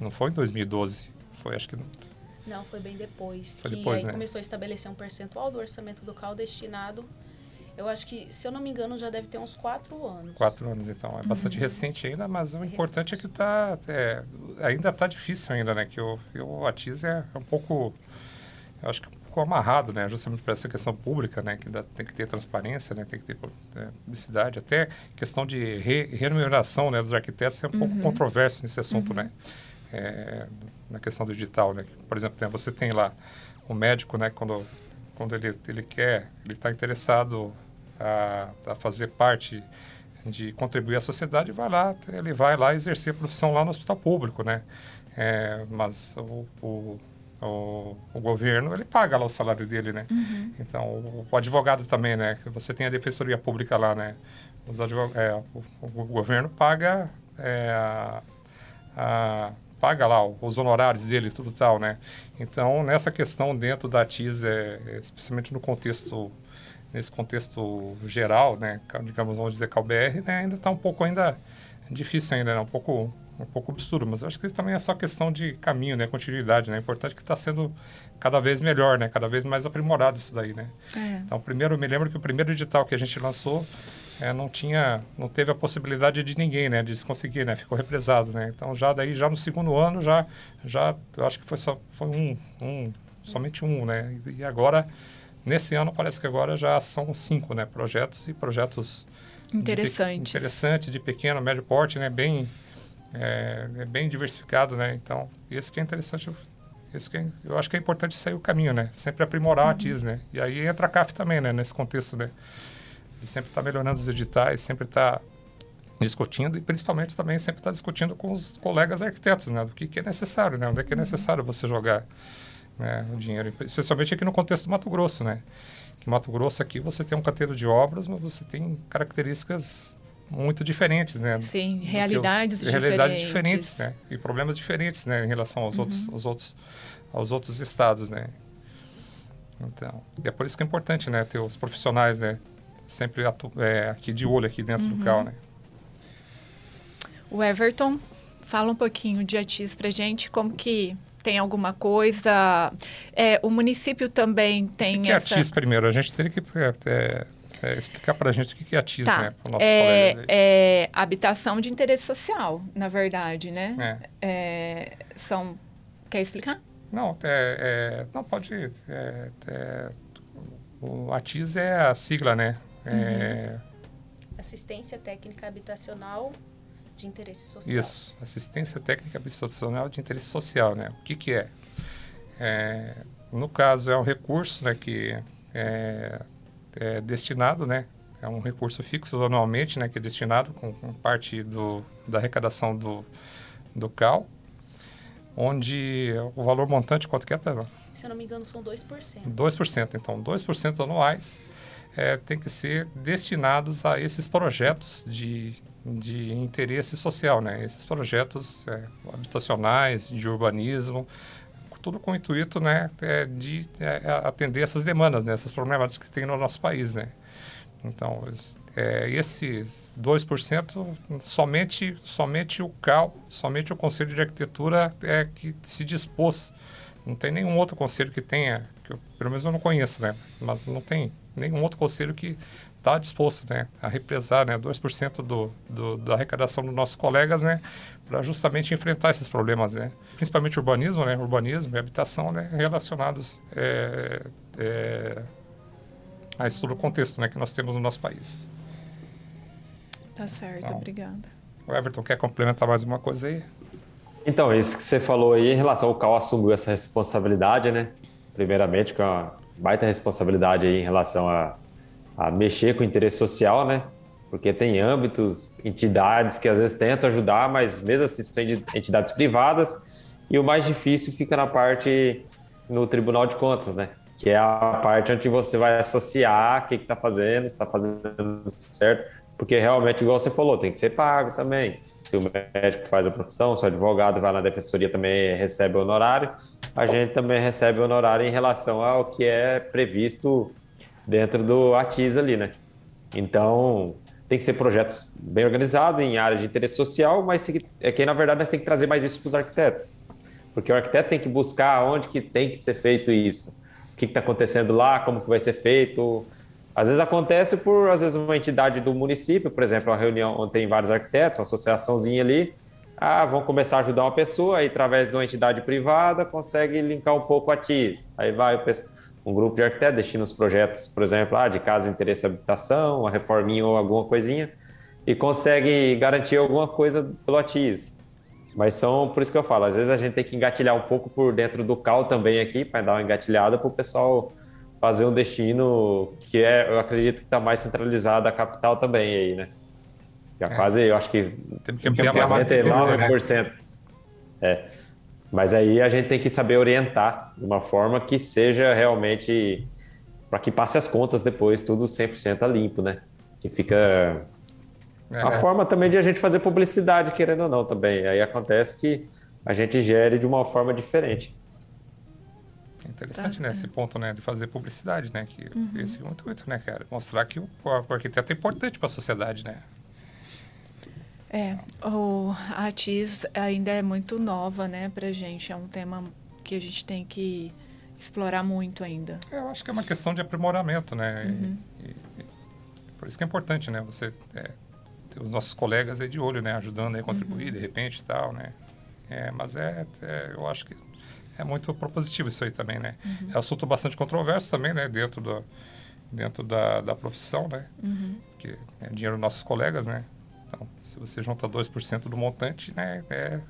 não foi em 2012? Foi, acho que... Não, foi bem depois. Foi que depois, aí né? começou a estabelecer um percentual do orçamento do CAL destinado eu acho que, se eu não me engano, já deve ter uns quatro anos. Quatro anos, então. É bastante uhum. recente ainda, mas o é importante recente. é que tá, é, ainda está difícil ainda, né? Que o, o ATIS é, é um pouco eu acho que um pouco amarrado, né? Justamente para essa questão pública, né? Que dá, tem que ter transparência, né? Tem que ter é, publicidade. Até questão de re, remuneração né, dos arquitetos é um uhum. pouco controverso nesse assunto, uhum. né? É, na questão do digital, né? Por exemplo, né, você tem lá o médico, né? Quando, quando ele, ele quer, ele está interessado a, a fazer parte de contribuir à sociedade, vai lá, ele vai lá exercer a profissão lá no hospital público, né? É, mas o, o o, o, governo, ele paga lá o salário dele, né? Uhum. Então, o, o, advogado também, né? Você tem a defensoria pública lá, né? Os advog... É, o, o, governo paga é, a, a, paga lá os honorários dele tudo tal, né? Então, nessa questão dentro da TIS, é, é, especialmente no contexto nesse contexto geral, né? Digamos, vamos dizer, CalBR, né? Ainda está um pouco ainda difícil ainda, né? Um pouco um pouco obscuro, mas acho que também é só questão de caminho, né? Continuidade, né? É importante que está sendo cada vez melhor, né? Cada vez mais aprimorado isso daí, né? É. Então, primeiro, eu me lembro que o primeiro edital que a gente lançou é, não tinha, não teve a possibilidade de ninguém, né? De se conseguir, né? Ficou represado, né? Então, já daí, já no segundo ano, já, já eu acho que foi só, foi um, um somente um, né? E, e agora, nesse ano, parece que agora já são cinco, né? Projetos e projetos interessantes, de, interessantes de pequeno, médio porte, né? Bem é, é, bem diversificado, né? Então, isso que é interessante, isso que é, eu acho que é importante sair o caminho, né? Sempre aprimorar uhum. a TIS, né? E aí entra a CAF também, né? Nesse contexto, né? De sempre estar tá melhorando os editais, sempre estar tá discutindo e principalmente também sempre estar tá discutindo com os colegas arquitetos, né? Do que, que é necessário, né? Onde é que é uhum. necessário você jogar né, o dinheiro, especialmente aqui no contexto do Mato Grosso, né? Que Mato Grosso aqui você tem um canteiro de obras, mas você tem características muito diferentes, né? Sim, realidades os, diferentes. Realidades diferentes, né? E problemas diferentes, né? Em relação aos, uhum. outros, aos, outros, aos outros estados, né? Então, é por isso que é importante, né? Ter os profissionais, né? Sempre atu é, aqui de olho, aqui dentro uhum. do CAL, né? O Everton, fala um pouquinho de ATIS pra gente, como que tem alguma coisa... É, o município também tem o que, essa... é ATIS primeiro? A gente teria que... É, é, explicar para a gente o que é a TIS, tá. né? Para é. É habitação de interesse social, na verdade, né? É. É, são Quer explicar? Não, é, é, não pode. É, é, o ATIS é a sigla, né? É, Assistência Técnica Habitacional de Interesse Social. Isso, assistência técnica habitacional de interesse social, né? O que que é? É, no caso, é um recurso né, que é, é destinado, né? É um recurso fixo anualmente, né? Que é destinado com, com parte do, da arrecadação do, do CAL, onde o valor montante, quanto que é, Pedro? Se eu não me engano, são 2%. 2%. Então, 2% anuais é, tem que ser destinados a esses projetos de, de interesse social, né? Esses projetos é, habitacionais, de urbanismo, tudo com o intuito, né, é, de é, atender essas demandas, né, essas problemáticas que tem no nosso país, né? Então, é, esses 2%, somente, somente o CAL, somente o Conselho de Arquitetura é que se dispôs. Não tem nenhum outro conselho que tenha, que eu, pelo menos eu não conheço, né? Mas não tem nenhum outro conselho que está disposto né, a represar né, 2% do, do, da arrecadação dos nossos colegas né, para justamente enfrentar esses problemas, né? principalmente urbanismo, né, urbanismo e habitação né, relacionados é, é, a esse todo o contexto né, que nós temos no nosso país. Tá certo, então, obrigada. O Everton quer complementar mais uma coisa aí? Então, isso que você falou aí em relação ao Cal assumiu essa responsabilidade, né? Primeiramente, com a baita responsabilidade aí em relação a a mexer com o interesse social, né? Porque tem âmbitos, entidades que às vezes tentam ajudar, mas mesmo assim são entidades privadas. E o mais difícil fica na parte no Tribunal de Contas, né? Que é a parte onde você vai associar o que está fazendo, se está fazendo certo. Porque realmente, igual você falou, tem que ser pago também. Se o médico faz a profissão, se o advogado vai na defensoria também recebe honorário, a gente também recebe honorário em relação ao que é previsto dentro do ATIS ali, né? Então, tem que ser projetos bem organizados em áreas de interesse social, mas é que na verdade nós temos que trazer mais isso para os arquitetos. Porque o arquiteto tem que buscar onde que tem que ser feito isso. O que está acontecendo lá, como que vai ser feito. Às vezes acontece por, às vezes, uma entidade do município, por exemplo, uma reunião onde tem vários arquitetos, uma associaçãozinha ali, ah, vão começar a ajudar uma pessoa, aí através de uma entidade privada consegue linkar um pouco a TIS. Aí vai um grupo de arquitetos destina os projetos, por exemplo, ah, de casa, interesse, habitação, uma reforminha ou alguma coisinha, e consegue garantir alguma coisa pelo ATIS. Mas são, por isso que eu falo, às vezes a gente tem que engatilhar um pouco por dentro do CAL também aqui, para dar uma engatilhada para o pessoal fazer um destino que é, eu acredito que está mais centralizado a capital também aí, né? Já é. quase, eu acho que, tem que ampliar mais 99%. Né? É. Mas aí a gente tem que saber orientar de uma forma que seja realmente para que passe as contas depois tudo 100% a limpo, né? Que fica é. a forma também de a gente fazer publicidade, querendo ou não, também. Aí acontece que a gente gere de uma forma diferente. Interessante, tá, né? É. Esse ponto, né? De fazer publicidade, né? Que uhum. esse é o intuito, né, cara? Mostrar que o, o arquiteto é importante para a sociedade, né? É, o, a ATIS ainda é muito nova, né, pra gente. É um tema que a gente tem que explorar muito ainda. É, eu acho que é uma questão de aprimoramento, né? Uhum. E, e, por isso que é importante, né? Você é, ter os nossos colegas aí de olho, né? Ajudando a contribuir, uhum. de repente e tal, né? É, mas é, é, eu acho que é muito propositivo isso aí também, né? Uhum. É um assunto bastante controverso também, né? Dentro, do, dentro da, da profissão, né? Uhum. Que é dinheiro dos nossos colegas, né? Então, se você junta 2% do montante, né, é,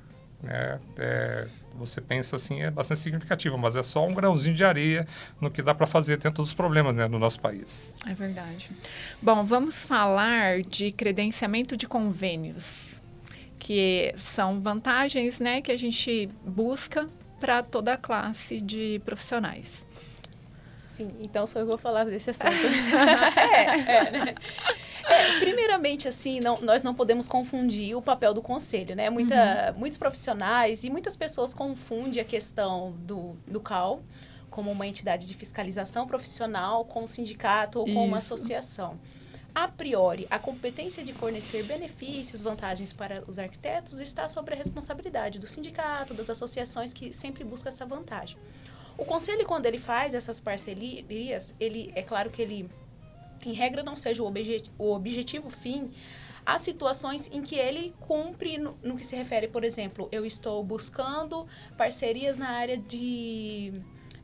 é, é, você pensa assim, é bastante significativo, mas é só um grãozinho de areia no que dá para fazer dentro dos problemas né, no nosso país. É verdade. Bom, vamos falar de credenciamento de convênios, que são vantagens né, que a gente busca para toda a classe de profissionais. Sim, então só eu vou falar desse assunto. é, é, né? É, primeiramente, assim, não, nós não podemos confundir o papel do conselho, né? Muita, uhum. Muitos profissionais e muitas pessoas confundem a questão do, do CAL como uma entidade de fiscalização profissional com um sindicato ou com Isso. uma associação. A priori, a competência de fornecer benefícios, vantagens para os arquitetos está sobre a responsabilidade do sindicato, das associações que sempre buscam essa vantagem. O conselho, quando ele faz essas parcerias, ele é claro que ele em regra não seja o, obje o objetivo fim há situações em que ele cumpre no, no que se refere, por exemplo, eu estou buscando parcerias na área de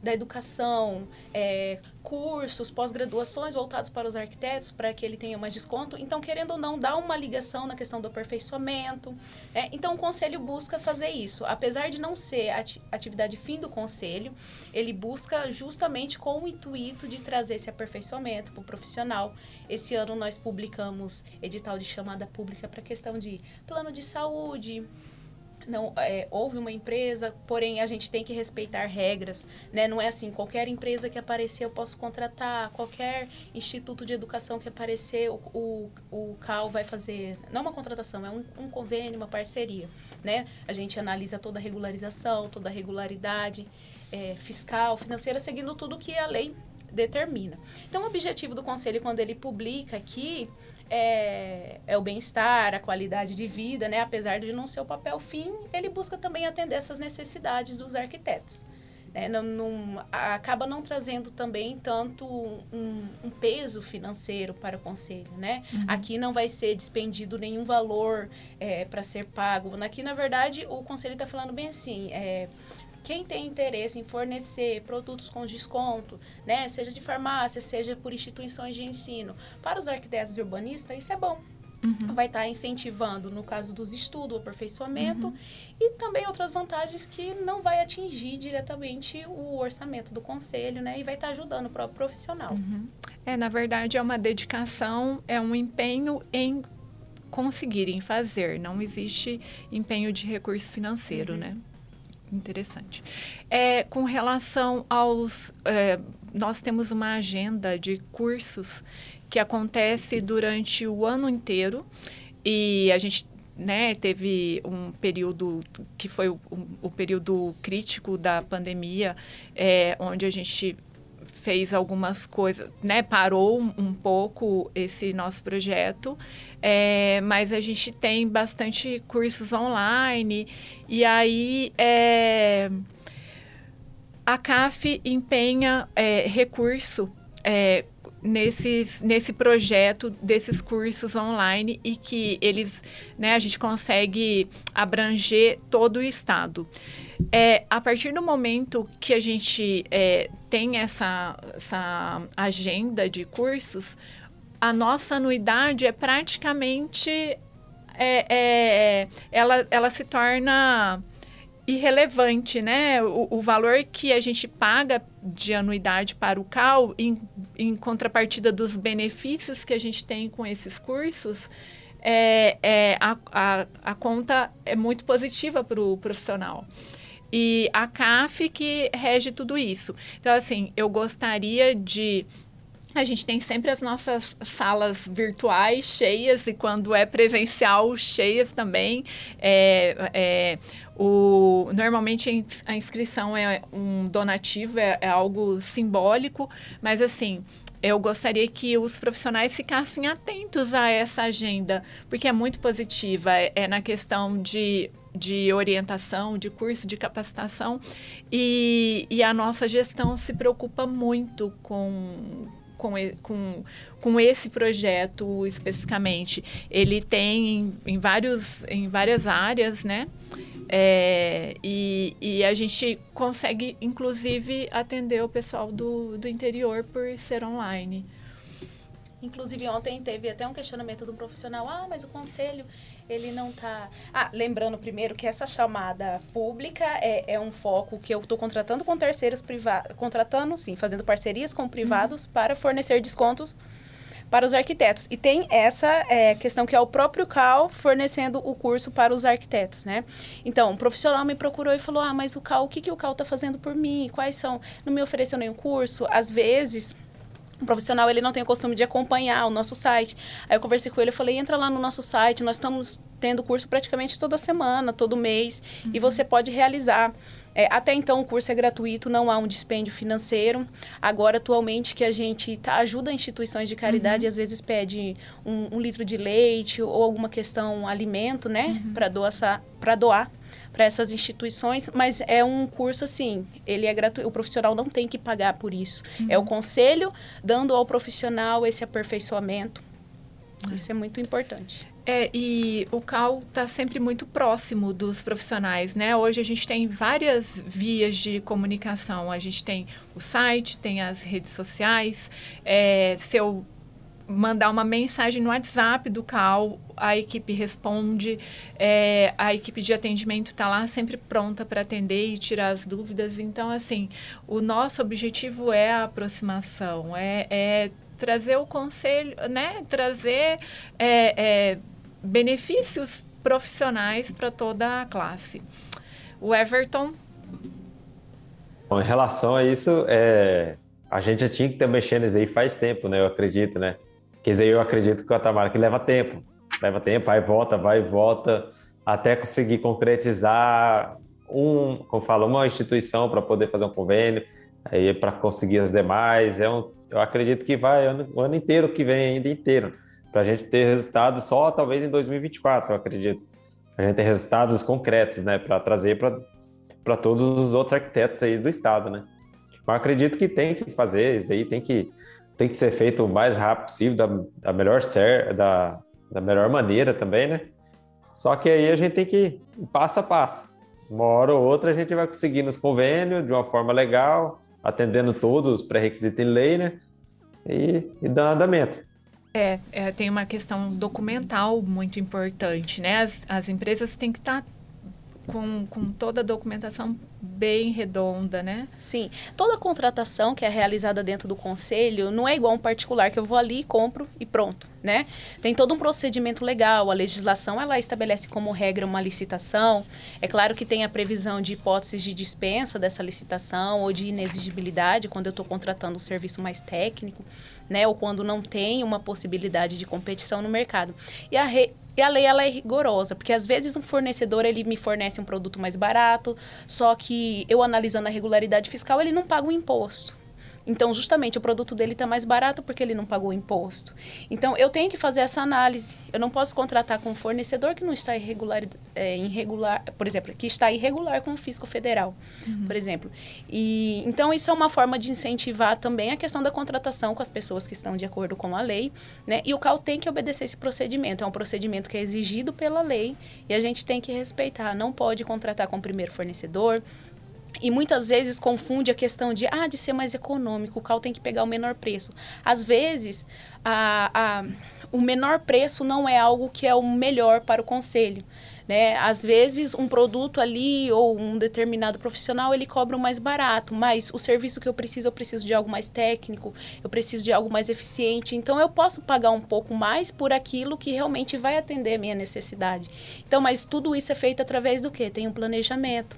da educação, é, cursos, pós-graduações voltados para os arquitetos, para que ele tenha mais desconto. Então, querendo ou não, dá uma ligação na questão do aperfeiçoamento. É, então, o conselho busca fazer isso. Apesar de não ser atividade fim do conselho, ele busca justamente com o intuito de trazer esse aperfeiçoamento para o profissional. Esse ano nós publicamos edital de chamada pública para questão de plano de saúde, não é, houve uma empresa, porém a gente tem que respeitar regras, né? Não é assim, qualquer empresa que aparecer eu posso contratar, qualquer instituto de educação que aparecer, o, o, o CAL vai fazer, não uma contratação, é um, um convênio, uma parceria, né? A gente analisa toda a regularização, toda a regularidade é, fiscal, financeira, seguindo tudo que a lei determina. Então, o objetivo do conselho, quando ele publica aqui, é, é o bem-estar, a qualidade de vida, né? Apesar de não ser o papel fim, ele busca também atender essas necessidades dos arquitetos. Né? Não, não, acaba não trazendo também tanto um, um, peso financeiro para o conselho, né? Uhum. Aqui não vai ser despendido nenhum valor é, para ser pago. Aqui, na verdade, o conselho está falando bem assim, é, quem tem interesse em fornecer produtos com desconto, né, seja de farmácia, seja por instituições de ensino, para os arquitetos e urbanistas, isso é bom. Uhum. Vai estar tá incentivando, no caso dos estudos, o aperfeiçoamento uhum. e também outras vantagens que não vai atingir diretamente o orçamento do conselho, né? E vai estar tá ajudando o próprio profissional. Uhum. É, na verdade, é uma dedicação, é um empenho em conseguirem fazer. Não existe empenho de recurso financeiro, uhum. né? Interessante. É, com relação aos. É, nós temos uma agenda de cursos que acontece durante o ano inteiro e a gente né, teve um período que foi o, o período crítico da pandemia, é, onde a gente fez algumas coisas, né, parou um pouco esse nosso projeto, é, mas a gente tem bastante cursos online e aí é, a CAF empenha é, recurso é, nesses, nesse projeto desses cursos online e que eles, né, a gente consegue abranger todo o estado. É, a partir do momento que a gente é, tem essa, essa agenda de cursos, a nossa anuidade é praticamente. É, é, ela, ela se torna irrelevante, né? O, o, valor que a gente paga de anuidade para o CAL, em, em contrapartida dos benefícios que a gente tem com esses cursos, é, é a, a, a conta é muito positiva para o profissional. E a CAF que rege tudo isso. Então, assim, eu gostaria de a gente tem sempre as nossas salas virtuais cheias e quando é presencial cheias também. É, é, o, normalmente a inscrição é um donativo, é, é algo simbólico, mas assim eu gostaria que os profissionais ficassem atentos a essa agenda, porque é muito positiva. É, é na questão de de orientação, de curso de capacitação, e, e a nossa gestão se preocupa muito com, com, com, com esse projeto especificamente. Ele tem em, vários, em várias áreas, né? É, e, e a gente consegue, inclusive, atender o pessoal do, do interior por ser online. Inclusive, ontem teve até um questionamento do profissional. Ah, mas o conselho, ele não está... Ah, lembrando primeiro que essa chamada pública é, é um foco que eu estou contratando com terceiros privados... Contratando, sim, fazendo parcerias com privados uhum. para fornecer descontos para os arquitetos. E tem essa é, questão que é o próprio CAL fornecendo o curso para os arquitetos, né? Então, um profissional me procurou e falou, ah, mas o CAL, o que, que o CAL está fazendo por mim? Quais são? Não me ofereceu nenhum curso? Às vezes o profissional ele não tem o costume de acompanhar o nosso site. Aí eu conversei com ele, eu falei, entra lá no nosso site, nós estamos tendo curso praticamente toda semana, todo mês, uhum. e você pode realizar. É, até então o curso é gratuito, não há um dispêndio financeiro. Agora, atualmente, que a gente tá, ajuda instituições de caridade, uhum. às vezes pede um, um, litro de leite ou alguma questão alimento, né, uhum. para doar para essas instituições, mas é um curso assim, ele é gratuito, o profissional não tem que pagar por isso. Uhum. É o conselho dando ao profissional esse aperfeiçoamento Isso é muito importante. É, e o CAL está sempre muito próximo dos profissionais, né? Hoje a gente tem várias vias de comunicação. A gente tem o site, tem as redes sociais. É, se eu mandar uma mensagem no WhatsApp do CAL, a equipe responde. É, a equipe de atendimento está lá sempre pronta para atender e tirar as dúvidas. Então, assim, o nosso objetivo é a aproximação, é, é trazer o conselho, né? Trazer... É, é benefícios profissionais para toda a classe. O Everton. Bom, em relação a isso, é, a gente já tinha que estar mexendo nisso aí faz tempo, né? Eu acredito, né? Quer dizer, eu acredito que o que leva tempo. Leva tempo, vai e volta, vai e volta, até conseguir concretizar um, como fala, uma instituição para poder fazer um convênio, aí para conseguir as demais. É um, eu acredito que vai o ano inteiro que vem ainda inteiro para a gente ter resultados só talvez em 2024, eu acredito. A gente ter resultados concretos, né, para trazer para todos os outros arquitetos aí do estado, né. Mas acredito que tem que fazer, isso daí tem que, tem que ser feito o mais rápido possível, da, da melhor ser, da, da melhor maneira também, né. Só que aí a gente tem que ir passo a passo. Uma hora ou outra a gente vai conseguir nos convênios de uma forma legal, atendendo todos os pré-requisitos em lei, né? E, e dando andamento. É, é, tem uma questão documental muito importante, né? As, as empresas têm que estar tá com, com toda a documentação bem redonda, né? Sim. Toda contratação que é realizada dentro do conselho não é igual um particular que eu vou ali, compro e pronto, né? Tem todo um procedimento legal, a legislação ela estabelece como regra uma licitação. É claro que tem a previsão de hipóteses de dispensa dessa licitação ou de inexigibilidade quando eu estou contratando um serviço mais técnico, né? Ou quando não tem uma possibilidade de competição no mercado. E a re e a lei ela é rigorosa, porque às vezes um fornecedor ele me fornece um produto mais barato, só que eu analisando a regularidade fiscal, ele não paga o imposto. Então, justamente, o produto dele está mais barato porque ele não pagou imposto. Então, eu tenho que fazer essa análise. Eu não posso contratar com um fornecedor que não está irregular, é, irregular por exemplo, que está irregular com o fisco federal, uhum. por exemplo. E, então, isso é uma forma de incentivar também a questão da contratação com as pessoas que estão de acordo com a lei. Né? E o CAL tem que obedecer esse procedimento. É um procedimento que é exigido pela lei e a gente tem que respeitar. Não pode contratar com o primeiro fornecedor, e muitas vezes confunde a questão de, ah, de ser mais econômico, o cal tem que pegar o menor preço. Às vezes, a, a, o menor preço não é algo que é o melhor para o conselho. Né? Às vezes, um produto ali ou um determinado profissional, ele cobra mais barato, mas o serviço que eu preciso, eu preciso de algo mais técnico, eu preciso de algo mais eficiente. Então, eu posso pagar um pouco mais por aquilo que realmente vai atender a minha necessidade. Então, mas tudo isso é feito através do quê? Tem um planejamento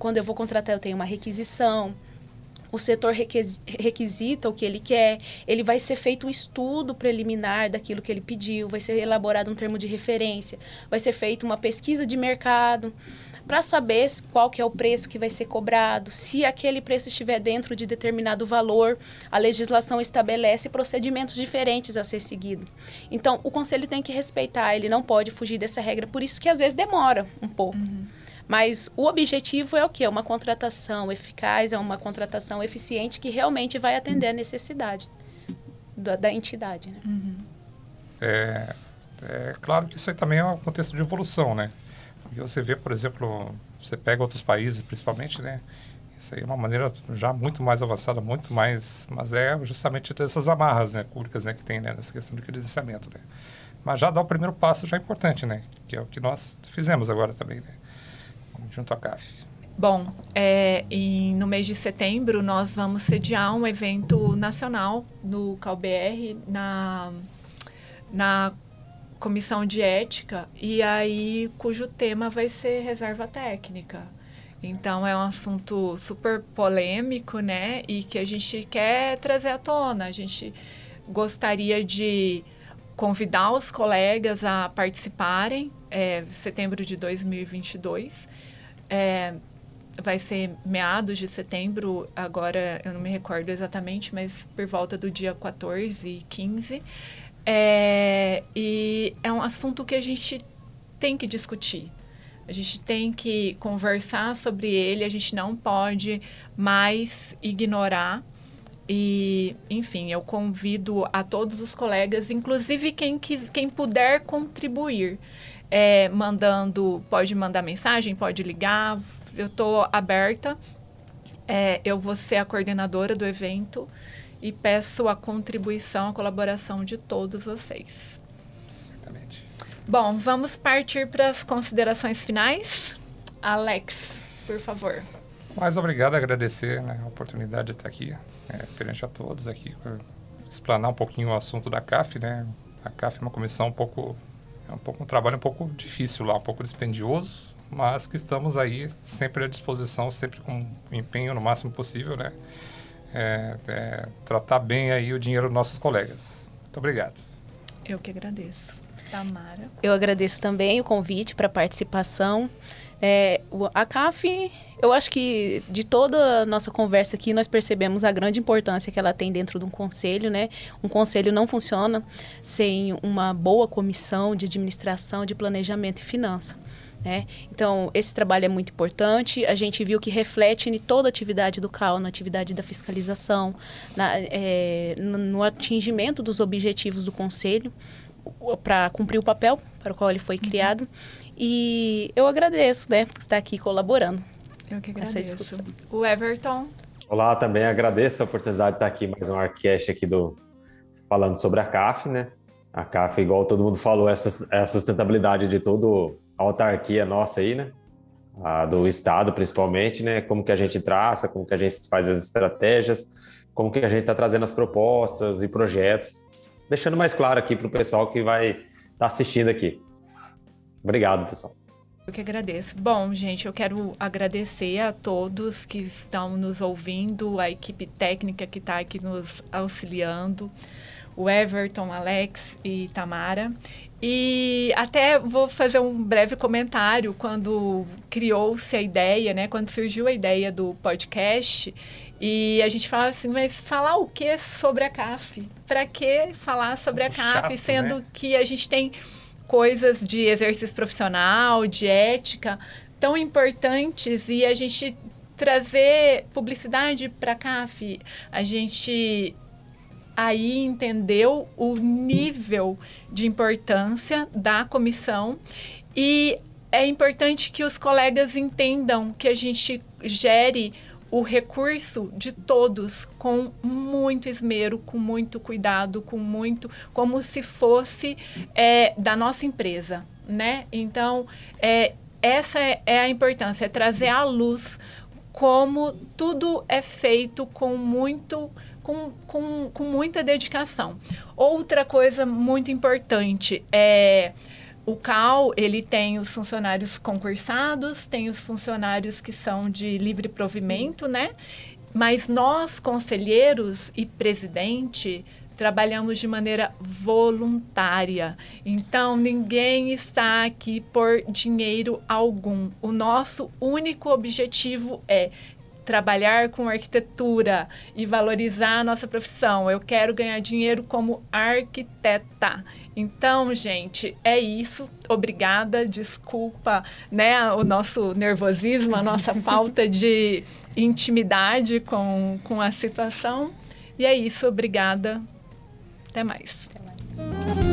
quando eu vou contratar, eu tenho uma requisição. O setor requisita o que ele quer, ele vai ser feito um estudo preliminar daquilo que ele pediu, vai ser elaborado um termo de referência, vai ser feita uma pesquisa de mercado para saber qual que é o preço que vai ser cobrado, se aquele preço estiver dentro de determinado valor, a legislação estabelece procedimentos diferentes a ser seguido. Então, o conselho tem que respeitar, ele não pode fugir dessa regra, por isso que às vezes demora um pouco. Uhum. Mas o objetivo é o quê? Uma contratação eficaz, é uma contratação eficiente que realmente vai atender a necessidade da, da entidade. Né? Uhum. É, é claro que isso aí também é um contexto de evolução, né? Porque você vê, por exemplo, você pega outros países, principalmente, né? Isso aí é uma maneira já muito mais avançada, muito mais... Mas é justamente essas amarras né, públicas né, que tem né, nessa questão do credenciamento, né? Mas já dá o primeiro passo já importante, né? Que é o que nós fizemos agora também, né? Junto à CAF? Bom, é, em, no mês de setembro nós vamos sediar um evento nacional no CalBR, na, na comissão de ética, e aí cujo tema vai ser reserva técnica. Então é um assunto super polêmico, né? E que a gente quer trazer à tona. A gente gostaria de convidar os colegas a participarem, é, setembro de 2022. É, vai ser meados de setembro, agora eu não me recordo exatamente, mas por volta do dia 14 e 15. É, e é um assunto que a gente tem que discutir. A gente tem que conversar sobre ele, a gente não pode mais ignorar. E, enfim, eu convido a todos os colegas, inclusive quem, quem puder contribuir, é, mandando, pode mandar mensagem, pode ligar, eu estou aberta. É, eu vou ser a coordenadora do evento e peço a contribuição, a colaboração de todos vocês. Certamente. Bom, vamos partir para as considerações finais. Alex, por favor. Mais obrigado, agradecer né, a oportunidade de estar aqui, é, perante a todos aqui, explanar um pouquinho o assunto da CAF, né? A CAF é uma comissão um pouco, é um pouco um trabalho um pouco difícil lá, um pouco dispendioso, mas que estamos aí sempre à disposição, sempre com empenho no máximo possível, né? É, é, tratar bem aí o dinheiro dos nossos colegas. Muito obrigado. Eu que agradeço. Tamara. Eu agradeço também o convite para a participação. É, a CAF, eu acho que de toda a nossa conversa aqui, nós percebemos a grande importância que ela tem dentro de um conselho, né? Um conselho não funciona sem uma boa comissão de administração, de planejamento e finança. Né? Então, esse trabalho é muito importante. A gente viu que reflete em toda a atividade do CAL, na atividade da fiscalização, na, é, no, atingimento dos objetivos do Conselho, para cumprir o papel para o qual ele foi uhum. E eu agradeço, né, por estar aqui colaborando. Eu que agradeço. O Everton. Olá, também agradeço a oportunidade de estar aqui mais um Arcast aqui do falando sobre a CAF, né? A CAF, igual todo mundo falou, é a sustentabilidade de todo a autarquia nossa aí, né? A do Estado, principalmente, né? Como que a gente traça, como que a gente faz as estratégias, como que a gente está trazendo as propostas e projetos, deixando mais claro aqui para o pessoal que vai estar tá assistindo aqui. Obrigado, pessoal. Eu que agradeço. Bom, gente, eu quero agradecer a todos que estão nos ouvindo, a equipe técnica que está aqui nos auxiliando, o Everton, Alex e Tamara. E até vou fazer um breve comentário quando criou-se a ideia, né? Quando surgiu a ideia do podcast. E a gente falava assim, mas falar o que sobre a CAF? Para que falar sobre a CAF, chato, sendo né? que a gente tem coisas de exercício profissional, de ética, tão importantes. E a gente trazer publicidade para a CAF, a gente aí entendeu o nível de importância da comissão. E é importante que os colegas entendam que a gente gere o recurso de todos com muito esmero, com muito cuidado, com muito como se fosse é, da nossa empresa, né? Então, é, essa é, é a importância, é trazer à luz como tudo é feito com muito com, com, com muita dedicação. Outra coisa muito importante é o CAL, ele tem os funcionários concursados, tem os funcionários que são de livre provimento, né? Mas nós, conselheiros e presidente, trabalhamos de maneira voluntária. Então, ninguém está aqui por dinheiro algum. O nosso único objetivo é trabalhar com arquitetura e valorizar a nossa profissão. Eu quero ganhar dinheiro como arquiteta. Então, gente, é isso. Obrigada, desculpa, né, o nosso nervosismo, a nossa falta de intimidade com, com a situação. E é isso, obrigada. Até mais. Até mais.